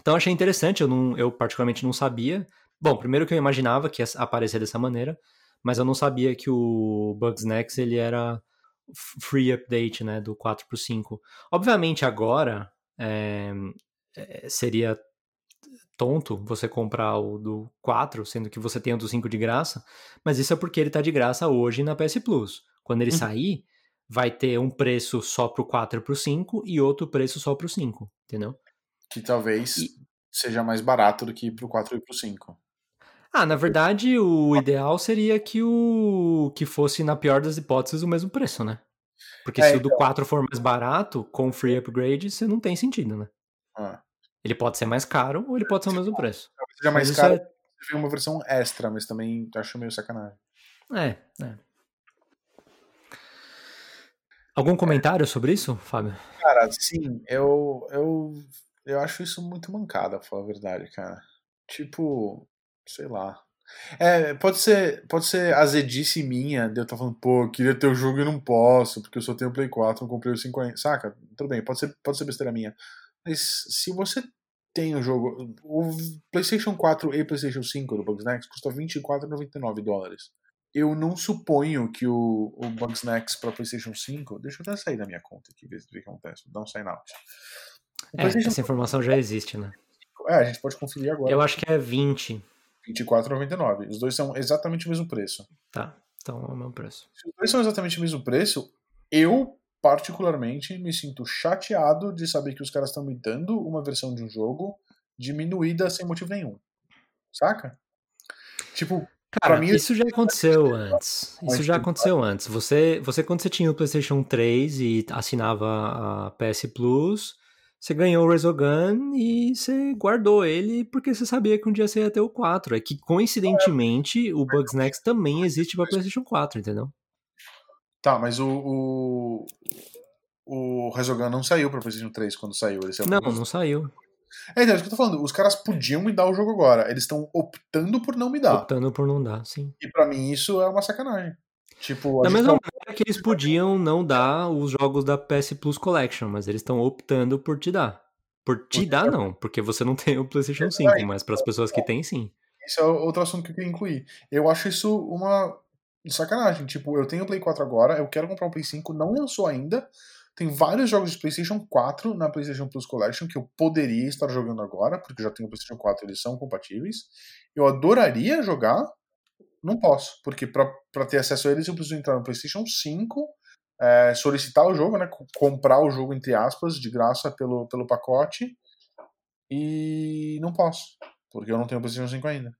Então achei interessante, eu, não, eu particularmente não sabia. Bom, primeiro que eu imaginava que ia aparecer dessa maneira, mas eu não sabia que o Bugsnax ele era free update, né, do 4 pro 5. Obviamente agora é, seria tonto você comprar o do 4, sendo que você tem o do 5 de graça, mas isso é porque ele tá de graça hoje na PS Plus. Quando ele uhum. sair, vai ter um preço só pro 4 e pro 5 e outro preço só pro 5, entendeu? Que talvez e... seja mais barato do que pro 4 e pro 5. Ah, na verdade, o ideal seria que o que fosse, na pior das hipóteses, o mesmo preço, né? Porque é, se então... o do 4 for mais barato, com free upgrade, você não tem sentido, né? Ah. Ele pode ser mais caro ou ele pode ser o mesmo preço. Seja mais caro, é... você uma versão extra, mas também acho meio sacanagem. É, é. Algum comentário sobre isso, Fábio? Cara, sim, eu, eu, eu acho isso muito mancada, pra falar a verdade, cara. Tipo, sei lá. É, pode ser, pode ser azedice minha, de eu estar falando, pô, queria ter o jogo e não posso, porque eu só tenho o Play 4, não comprei o 50. Saca? Tudo bem, pode ser, pode ser besteira minha. Mas se você tem o jogo. O PlayStation 4 e PlayStation 5 do Bugsnax custa 24,99 dólares. Eu não suponho que o, o Bugsnax para PlayStation 5. Deixa eu até sair da minha conta aqui, ver, ver o que acontece. Dá um sign out. É, essa informação já existe, né? É, a gente pode conferir agora. Eu acho que é 20. 24,99. Os dois são exatamente o mesmo preço. Tá, então é o mesmo preço. Se os dois são exatamente o mesmo preço, eu particularmente me sinto chateado de saber que os caras estão me dando uma versão de um jogo diminuída sem motivo nenhum. Saca? Tipo, Cara, mim, isso já aconteceu antes. Isso já aconteceu antes. Você, você quando você tinha o PlayStation 3 e assinava a PS Plus, você ganhou o Resogun e você guardou ele porque você sabia que um dia você ia ter o 4. É que coincidentemente o Bugsnax também existe para PlayStation 4, entendeu? Tá, mas o. O, o Resogun não saiu pra PlayStation 3 quando saiu. Ele saiu não, não saiu. É, então, é isso que eu tô falando. Os caras podiam me dar o jogo agora. Eles estão optando por não me dar. Optando por não dar, sim. E para mim isso é uma sacanagem. Tipo, da mesma maneira que eles podiam não dar os jogos da PS Plus Collection, mas eles estão optando por te dar. Por te dar, não, porque você não tem o PlayStation 5, mas para as pessoas que têm, sim. Isso é outro assunto que eu queria incluir. Eu acho isso uma sacanagem. Tipo, eu tenho o Play 4 agora, eu quero comprar um Play 5, não lançou ainda. Tem vários jogos de PlayStation 4 na PlayStation Plus Collection que eu poderia estar jogando agora, porque já tenho o PlayStation 4 eles são compatíveis. Eu adoraria jogar, não posso, porque para ter acesso a eles eu preciso entrar no PlayStation 5, é, solicitar o jogo, né, comprar o jogo entre aspas de graça pelo, pelo pacote e não posso, porque eu não tenho o PlayStation 5 ainda.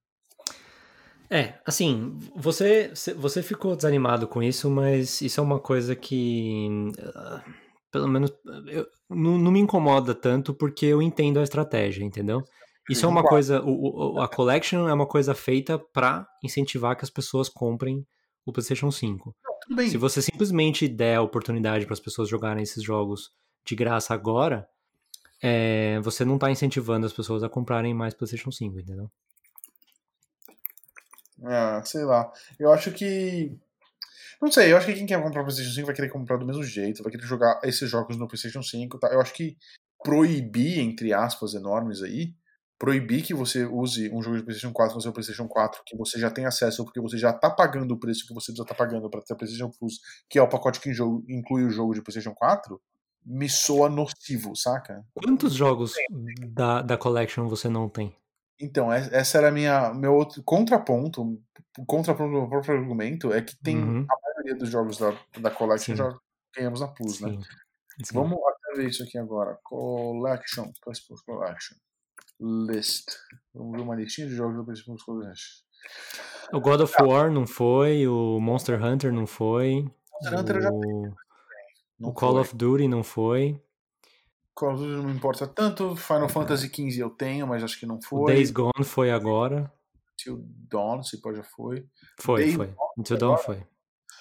É, assim, você, você ficou desanimado com isso, mas isso é uma coisa que, uh, pelo menos, eu, não, não, me incomoda tanto porque eu entendo a estratégia, entendeu? Isso é uma coisa, o, o, a Collection é uma coisa feita para incentivar que as pessoas comprem o PlayStation 5. Não, Se você simplesmente der a oportunidade para as pessoas jogarem esses jogos de graça agora, é, você não está incentivando as pessoas a comprarem mais PlayStation 5, entendeu? Ah, sei lá. Eu acho que. Não sei, eu acho que quem quer comprar o PlayStation 5 vai querer comprar do mesmo jeito, vai querer jogar esses jogos no PlayStation 5. Tá? Eu acho que proibir, entre aspas enormes aí, proibir que você use um jogo de PlayStation 4 no seu PlayStation 4, que você já tem acesso, porque você já tá pagando o preço que você precisa estar tá pagando para ter a PlayStation Plus, que é o pacote que inclui o jogo de PlayStation 4, me soa nocivo, saca? Quantos jogos da, da Collection você não tem? Então, essa era minha meu outro contraponto, contraponto do meu próprio argumento é que tem uhum. a maioria dos jogos da, da Collection Sim. já ganhamos na Plus, né? Sim. Sim. Vamos ver isso aqui agora. Collection, PS Plus Collection. List. Vamos ver uma listinha de jogos do Plus Collection. O God of War não foi, o Monster Hunter não foi. Monster Hunter o... já o Call foi. of Duty não foi. Call of Duty não importa tanto. Final Fantasy XV eu tenho, mas acho que não foi. O Days Gone foi agora. Till Dawn, se pode já foi. Foi, Days foi. Until Dawn foi.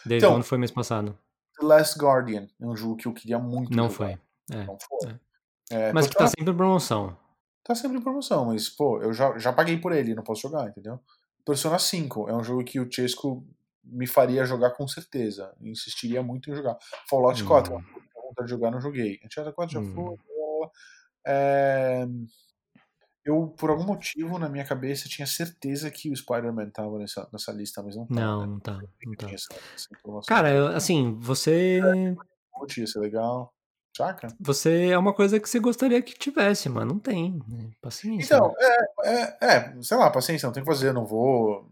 Days então, Gone foi mês passado. The Last Guardian é um jogo que eu queria muito Não jogar. foi. É, não foi. É. É, mas que tá sempre em promoção. Tá sempre em promoção, mas, pô, eu já, já paguei por ele, não posso jogar, entendeu? Persona 5 é um jogo que o Chesco me faria jogar com certeza. Insistiria muito em jogar. Fallout hum. 4, vontade de jogar, não joguei. Uncharted 4 já hum. foi. É... Eu, por algum motivo, na minha cabeça, tinha certeza que o Spider-Man tava nessa, nessa lista, mas não tá. Não, né? não tá. Não tá. Essa, essa Cara, eu, assim, você. Ia ser legal. Saca? Você é uma coisa que você gostaria que tivesse, mas não tem. Né? Paciência. Então, é, é, é, sei lá, paciência, não tem que fazer, não vou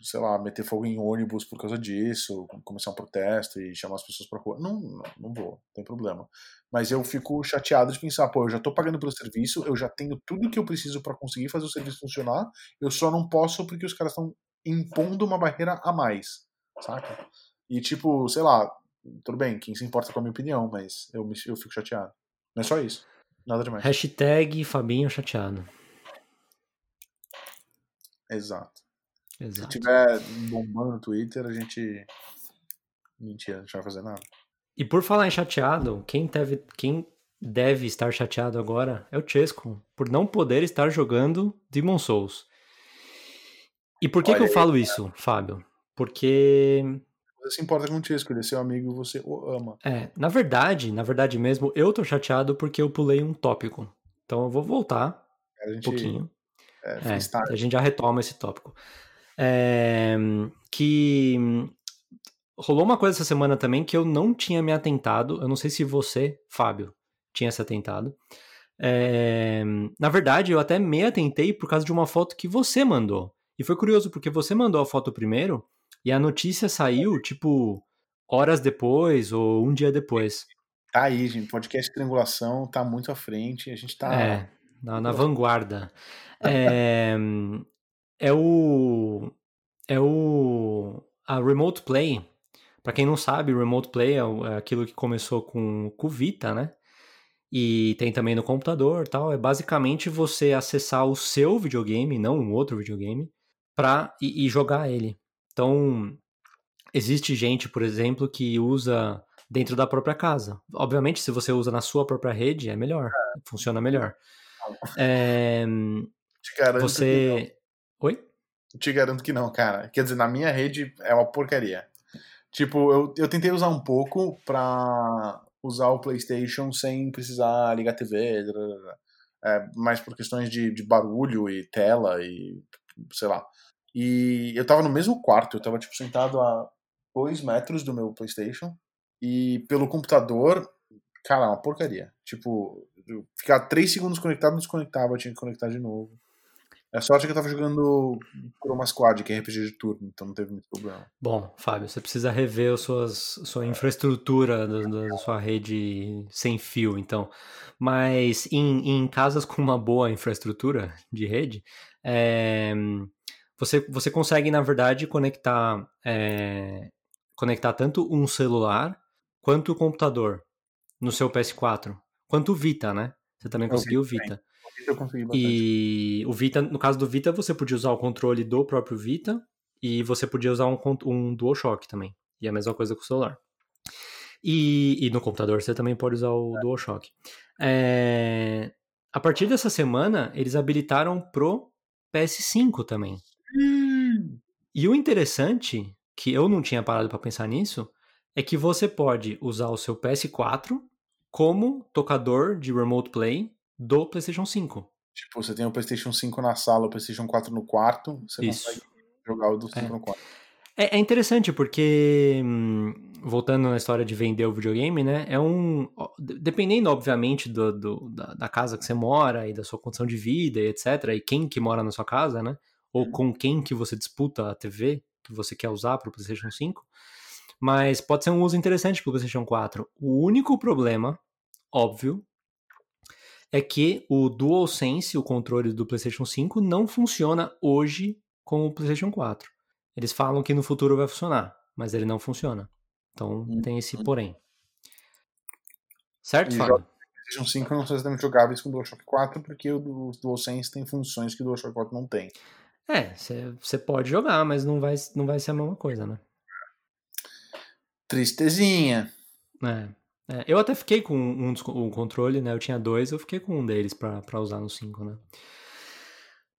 sei lá, meter fogo em ônibus por causa disso, começar um protesto e chamar as pessoas pra rua. Não, não, não vou, não tem problema. Mas eu fico chateado de pensar, pô, eu já tô pagando pelo serviço, eu já tenho tudo que eu preciso para conseguir fazer o serviço funcionar, eu só não posso porque os caras estão impondo uma barreira a mais, saca? E tipo, sei lá, tudo bem, quem se importa com a minha opinião, mas eu, me, eu fico chateado. Não é só isso. Nada demais. Hashtag Fabinho chateado. Exato. Exato. Se tiver bombando no Twitter, a gente. Mentira, a gente não vai fazer nada. E por falar em chateado, quem deve, quem deve estar chateado agora é o Chesco, por não poder estar jogando Demon Souls. E por que, que eu falo isso, Fábio? Porque. Você se importa com o Chesco, ele é seu amigo e você o ama. É, na verdade, na verdade mesmo, eu tô chateado porque eu pulei um tópico. Então eu vou voltar gente, um pouquinho. É, é, a gente já retoma esse tópico. É, que rolou uma coisa essa semana também que eu não tinha me atentado. Eu não sei se você, Fábio, tinha se atentado. É, na verdade, eu até me atentei por causa de uma foto que você mandou. E foi curioso, porque você mandou a foto primeiro e a notícia saiu, tipo, horas depois ou um dia depois. Tá aí, gente. Podcast Triangulação tá muito à frente. A gente tá. É, na, na vanguarda. É, é o é o a Remote Play. Para quem não sabe, Remote Play é, é aquilo que começou com o Vita, né? E tem também no computador, tal. É basicamente você acessar o seu videogame, não um outro videogame, para e, e jogar ele. Então, existe gente, por exemplo, que usa dentro da própria casa. Obviamente, se você usa na sua própria rede, é melhor, funciona melhor. É, você Oi? Te garanto que não, cara. Quer dizer, na minha rede é uma porcaria. Tipo, eu, eu tentei usar um pouco pra usar o PlayStation sem precisar ligar a TV, é, mas por questões de, de barulho e tela e sei lá. E eu tava no mesmo quarto, eu tava tipo sentado a dois metros do meu PlayStation e pelo computador, cara, uma porcaria. Tipo, ficar três segundos conectado, desconectava, eu tinha que conectar de novo. É sorte que eu tava jogando Chroma Squad, que é RPG de turno, então não teve muito problema. Bom, Fábio, você precisa rever suas, sua infraestrutura da, da sua rede sem fio, então. Mas em, em casas com uma boa infraestrutura de rede, é, você, você consegue, na verdade, conectar, é, conectar tanto um celular quanto o computador no seu PS4, quanto o Vita, né? Você também conseguiu o Vita eu consegui bastante. E o Vita, no caso do Vita, você podia usar o controle do próprio Vita e você podia usar um, um DualShock também. E é a mesma coisa com o celular. E, e no computador você também pode usar o é. DualShock. É, a partir dessa semana, eles habilitaram pro PS5 também. Hum. E o interessante, que eu não tinha parado para pensar nisso, é que você pode usar o seu PS4 como tocador de Remote Play do PlayStation 5. Tipo, você tem o PlayStation 5 na sala, o PlayStation 4 no quarto, você Isso. consegue jogar o do 5 é. no quarto. É, é, interessante porque, hum, voltando na história de vender o videogame, né? É um. Dependendo, obviamente, do, do da, da, casa que você mora e da sua condição de vida e etc., e quem que mora na sua casa, né? Ou uhum. com quem que você disputa a TV que você quer usar para o PlayStation 5. Mas pode ser um uso interessante para o PlayStation 4. O único problema, óbvio, é que o DualSense, o controle do PlayStation 5, não funciona hoje com o PlayStation 4. Eles falam que no futuro vai funcionar, mas ele não funciona. Então hum, tem esse hum. porém. Certo, Fábio? O PlayStation 5 não são exatamente jogáveis com o DualShock 4, porque o DualSense tem funções que o DualShock 4 não tem. É, você pode jogar, mas não vai, não vai ser a mesma coisa, né? Tristezinha. É. É, eu até fiquei com um, um controle, né? Eu tinha dois, eu fiquei com um deles para usar no 5, né?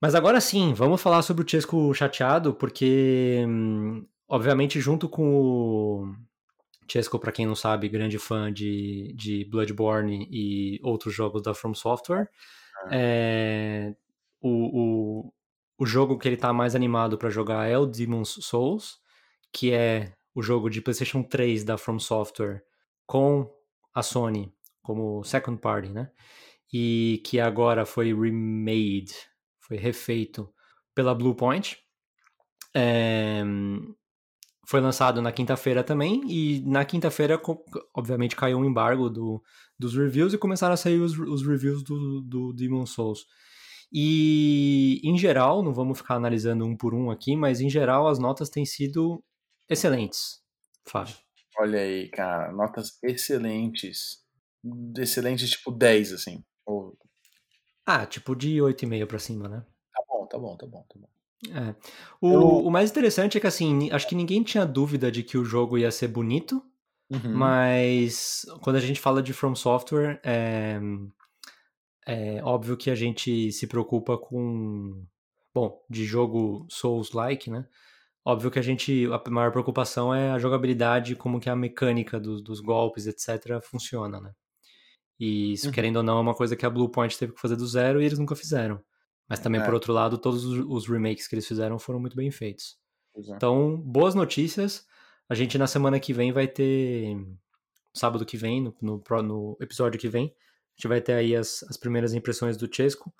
Mas agora sim, vamos falar sobre o Chesco chateado, porque, hum, obviamente, junto com o Chesco, para quem não sabe, grande fã de, de Bloodborne e outros jogos da From Software, é, o, o, o jogo que ele tá mais animado para jogar é o Demon's Souls, que é o jogo de PlayStation 3 da From Software com a Sony como second party, né? E que agora foi remade, foi refeito pela Bluepoint. É, foi lançado na quinta-feira também, e na quinta-feira, obviamente, caiu um embargo do, dos reviews e começaram a sair os, os reviews do, do Demon Souls. E, em geral, não vamos ficar analisando um por um aqui, mas em geral as notas têm sido excelentes, Fábio. Olha aí, cara, notas excelentes. Excelentes, tipo 10, assim. Ou... Ah, tipo de 8,5 pra cima, né? Tá bom, tá bom, tá bom, tá bom. É. O, Eu... o mais interessante é que, assim, acho que ninguém tinha dúvida de que o jogo ia ser bonito, uhum. mas quando a gente fala de From Software, é, é óbvio que a gente se preocupa com. Bom, de jogo Souls-like, né? Óbvio que a gente. A maior preocupação é a jogabilidade, como que a mecânica dos, dos golpes, etc., funciona, né? E isso, uhum. querendo ou não, é uma coisa que a Bluepoint teve que fazer do zero e eles nunca fizeram. Mas também, é. por outro lado, todos os remakes que eles fizeram foram muito bem feitos. É. Então, boas notícias. A gente na semana que vem vai ter. Sábado que vem, no, no, no episódio que vem, gente vai ter aí as, as primeiras impressões do Chesco.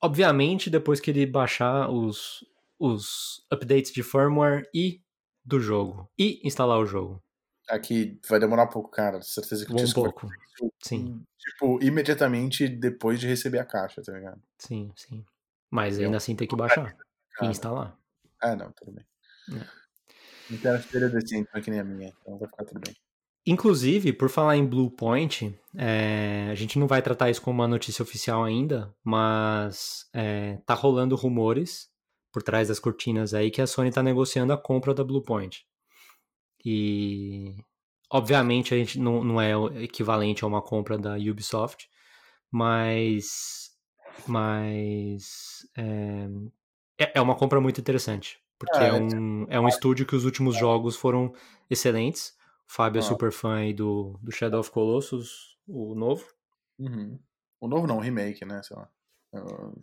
Obviamente, depois que ele baixar os, os updates de firmware e do jogo. E instalar o jogo. Aqui vai demorar um pouco, cara. Certeza que o Um pouco. Vai... Sim. Tipo, imediatamente depois de receber a caixa, tá ligado? Sim, sim. Mas ainda assim tem que baixar e instalar. Ah, não, tudo bem. É. A filha decente, não é que nem a minha, então vai ficar tudo bem. Inclusive, por falar em Bluepoint, é, a gente não vai tratar isso como uma notícia oficial ainda, mas é, tá rolando rumores por trás das cortinas aí que a Sony tá negociando a compra da Bluepoint. E obviamente a gente não, não é equivalente a uma compra da Ubisoft, mas mas é, é, é uma compra muito interessante. Porque é, é um, é um estúdio que os últimos jogos foram excelentes. Fábio é super fã aí do, do Shadow of Colossus, o novo. Uhum. O novo não, o remake, né? Sei lá.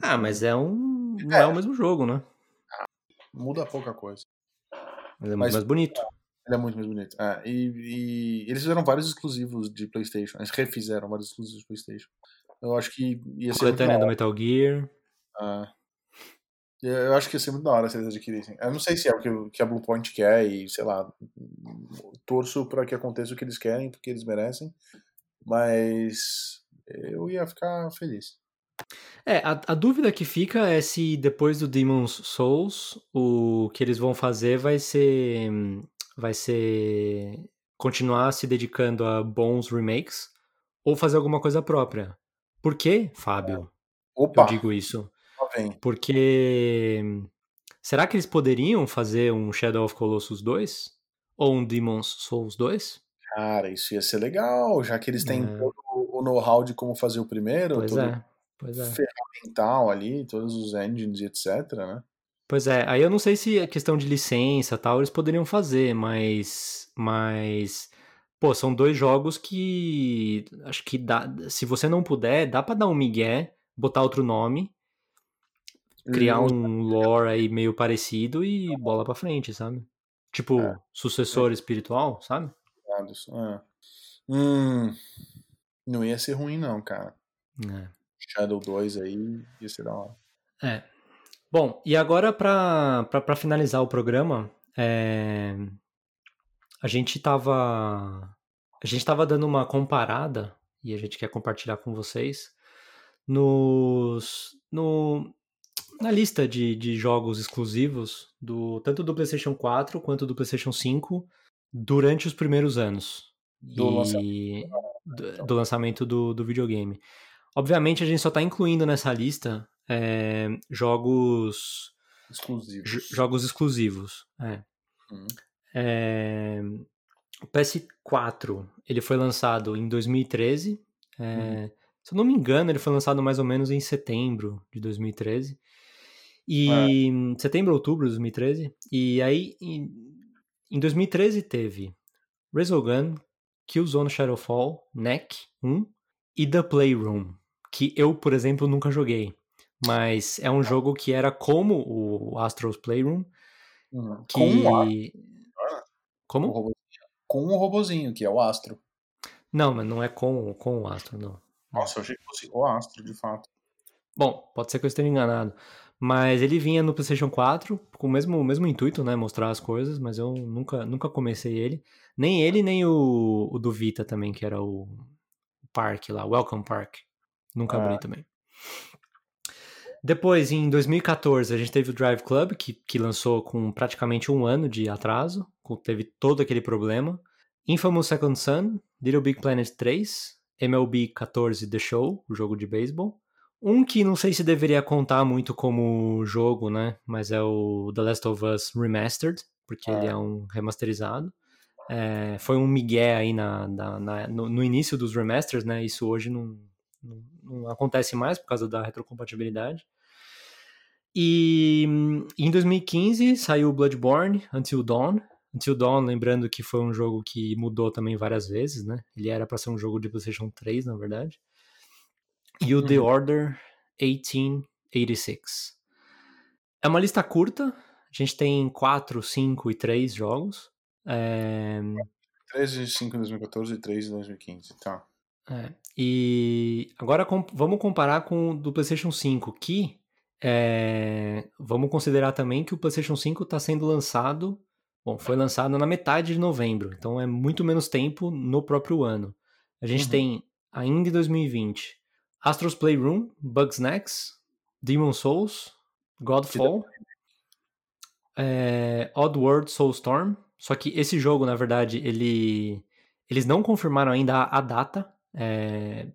Ah, mas é um. Não é, é o mesmo jogo, né? Ah, muda pouca coisa. Mas é muito mais bonito. Ele é muito mais bonito. É, e, e, eles fizeram vários exclusivos de PlayStation. Eles refizeram vários exclusivos de PlayStation. Eu acho que ia ser. Coletânea do Metal Gear. Ah. Eu acho que ia ser muito da hora se eles adquirissem. Eu não sei se é o que, a Bluepoint quer e, sei lá, torço para que aconteça o que eles querem, porque eles merecem. Mas eu ia ficar feliz. É, a, a, dúvida que fica é se depois do Demon's Souls, o que eles vão fazer vai ser. Vai ser. continuar se dedicando a bons remakes ou fazer alguma coisa própria. Por que, Fábio? Opa. Eu digo isso. Porque será que eles poderiam fazer um Shadow of Colossus 2 ou um Demon's Souls 2? Cara, isso ia ser legal, já que eles têm é. todo o know-how de como fazer o primeiro, pois todo é, pois é. ferramental ali, todos os engines e etc, né? Pois é, aí eu não sei se a questão de licença tal eles poderiam fazer, mas mas Pô, são dois jogos que acho que dá, se você não puder, dá para dar um migué, botar outro nome, criar um lore aí meio parecido e bola para frente, sabe? Tipo, é. sucessor é. espiritual, sabe? É. Hum, não ia ser ruim não, cara. É. Shadow 2 aí ia ser da hora. É. Bom, e agora para finalizar o programa, é, a gente tava a gente tava dando uma comparada e a gente quer compartilhar com vocês nos no na lista de, de jogos exclusivos do tanto do PlayStation 4 quanto do PlayStation 5 durante os primeiros anos do e, lançamento, do, do, lançamento do, do videogame. Obviamente a gente só está incluindo nessa lista é, jogos exclusivos. Jogos exclusivos. É. Hum. É, o PS4 ele foi lançado em 2013. É, hum. Se eu não me engano, ele foi lançado mais ou menos em setembro de 2013. E é. setembro, outubro de 2013. E aí, em, em 2013 teve Resogun, Killzone Shadowfall, NEC 1 e The Playroom, que eu, por exemplo, nunca joguei. mas é um jogo que era como o Astro's Playroom. Uhum. Que... Com Astro. Como? O robozinho. Com um robozinho, que é o Astro. Não, mas não é com, com o Astro, não. Nossa, eu achei que fosse o Astro, de fato. Bom, pode ser que eu esteja enganado. Mas ele vinha no PlayStation 4 com o mesmo, o mesmo intuito, né? Mostrar as coisas, mas eu nunca, nunca comecei ele. Nem ele, nem o, o do Vita também, que era o Park lá, Welcome Park. Nunca abri Ah. também. Depois, em 2014, a gente teve o Drive Club, que, que lançou com praticamente um ano de atraso, teve todo aquele problema. Infamous Second Son, Little Big Planet 3, MLB 14 The Show, o jogo de beisebol. Um que não sei se deveria contar muito como jogo, né? Mas é o The Last of Us Remastered, porque ele É. é um remasterizado. É, foi um migué aí na, na- na- no, no início dos remasters, né? Isso hoje não, não, não acontece mais por causa da retrocompatibilidade. E em 2015 saiu Bloodborne, Until Dawn. Until Dawn, lembrando que foi um jogo que mudou também várias vezes, né? Ele era para ser um jogo de PlayStation 3, na verdade. E o The Uhum. Order 1886. É uma lista curta. A gente tem 4, 5 e 3 jogos. É, 13 de 5 em 2014 e 3 em 2015, tá. É, e agora com- vamos comparar com o do PlayStation 5, que é, vamos considerar também que o PlayStation 5 está sendo lançado, bom, foi lançado na metade de novembro, então é muito menos tempo no próprio ano. A gente Uhum. tem ainda em 2020 Astro's Playroom, Bugsnax, Demon Souls, Godfall, é, Oddworld Soulstorm. Só que esse jogo, na verdade, ele eles não confirmaram ainda a, a data. é,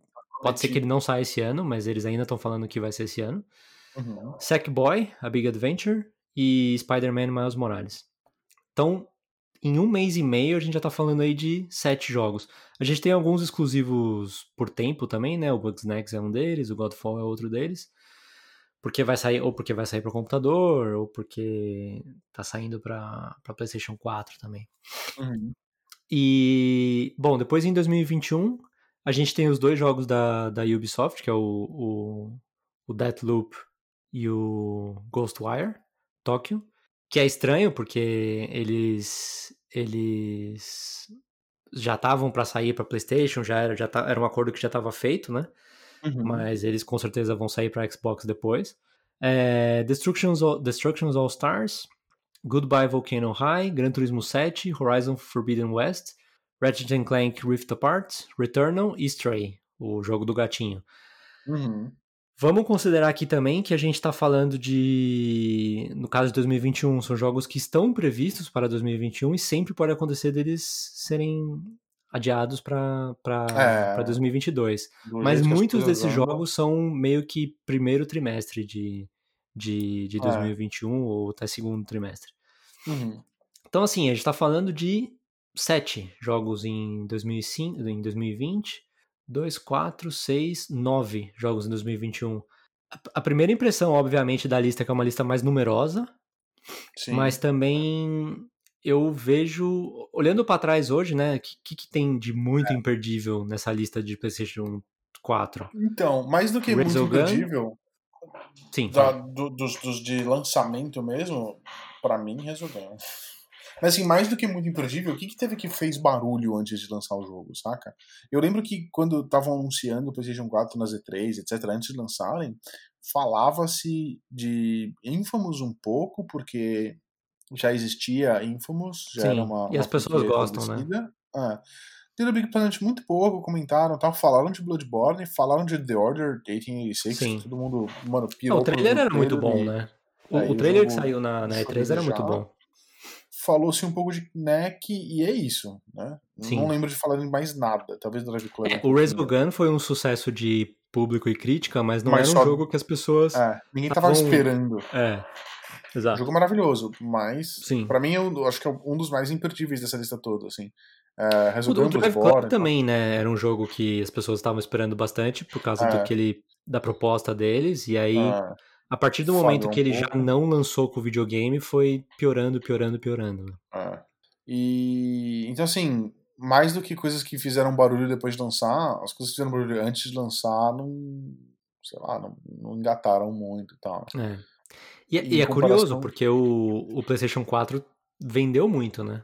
pode ser que ele não saia esse ano, mas eles ainda estão falando que vai ser esse ano. Uhum. Sackboy, A Big Adventure e Spider-Man Miles Morales. Então, em um mês e meio, a gente já tá falando aí de sete jogos. A gente tem alguns exclusivos por tempo também, né? O Bugsnax é um deles, o Godfall é outro deles. Porque vai sair, ou porque vai sair para computador, ou porque tá saindo para PlayStation 4 também. Uhum. E, bom, depois em 2021, a gente tem os dois jogos da, da Ubisoft, que é o, o, o Deathloop e o Ghostwire Tokyo, que é estranho porque eles eles já estavam para sair para PlayStation, já era já tá, era um acordo que já estava feito, né? Uhum. Mas eles com certeza vão sair para Xbox depois. É, Destructions, All, Destructions All Stars, Goodbye Volcano High, Gran Turismo 7, Horizon Forbidden West, Ratchet Clank Rift Apart, Returnal e Stray, o jogo do gatinho. Uhum. Vamos considerar aqui também que a gente está falando de. No caso de 2021, são jogos que estão previstos para 2021 e sempre pode acontecer deles serem adiados para É. 2022. Do Mas muitos desses jogos são meio que primeiro trimestre de, de, de É. 2021 ou até segundo trimestre. Uhum. Então, assim, a gente tá falando de sete jogos em, 2005, em 2020, 2, 4, 6, 9 jogos em 2021. A, a primeira impressão, obviamente, da lista é que é uma lista mais numerosa, Sim. mas também eu vejo, olhando pra trás hoje, né, o que, que, tem de muito É. imperdível nessa lista de PlayStation 4? Então, mais do que muito Resogun? imperdível, Sim, da- do- dos, dos de lançamento mesmo, pra mim, Resogun. Mas assim, mais do que muito imperdível, o que, que teve que fez barulho antes de lançar o jogo, saca? Eu lembro que quando estavam anunciando o PlayStation 4 nas E3, etc., antes de lançarem, falava-se de Infamous um pouco, porque já existia Infamous, já Sim, era uma. e as uma pessoas gostam, né? conhecida. É. Little Big Planet muito pouco, comentaram, tal, falaram de Bloodborne, falaram de The Order 1886, Sim. todo mundo, mano, Não, pirou o trailer era muito bom, e né? O, É, e o o trailer que saiu na, na deixou a E3 era muito bom. Falou-se um pouco de NEC e é isso, né? Sim. Não lembro de falar de mais nada, talvez do Drive Club. É, um o. Resogun foi um sucesso de público e crítica, mas não Mas era um só- jogo que as pessoas. É, ninguém tava Estavam- esperando. É, exato. jogo é maravilhoso, mas Sim. pra mim eu acho que é um dos mais imperdíveis dessa lista toda, assim. É, O, Resogun, o Drive Club também, né? Era um jogo que as pessoas estavam esperando bastante por causa É. daquele, da proposta deles, e aí, é, a partir do momento um que ele já pouco. não lançou com o videogame, foi piorando, piorando, piorando. é. E então assim, mais do que coisas que fizeram barulho depois de lançar, as coisas que fizeram barulho antes de lançar não sei lá, não, não engataram muito e tal. É. E, e, e é comparação... curioso, porque o, o PlayStation 4 vendeu muito, né?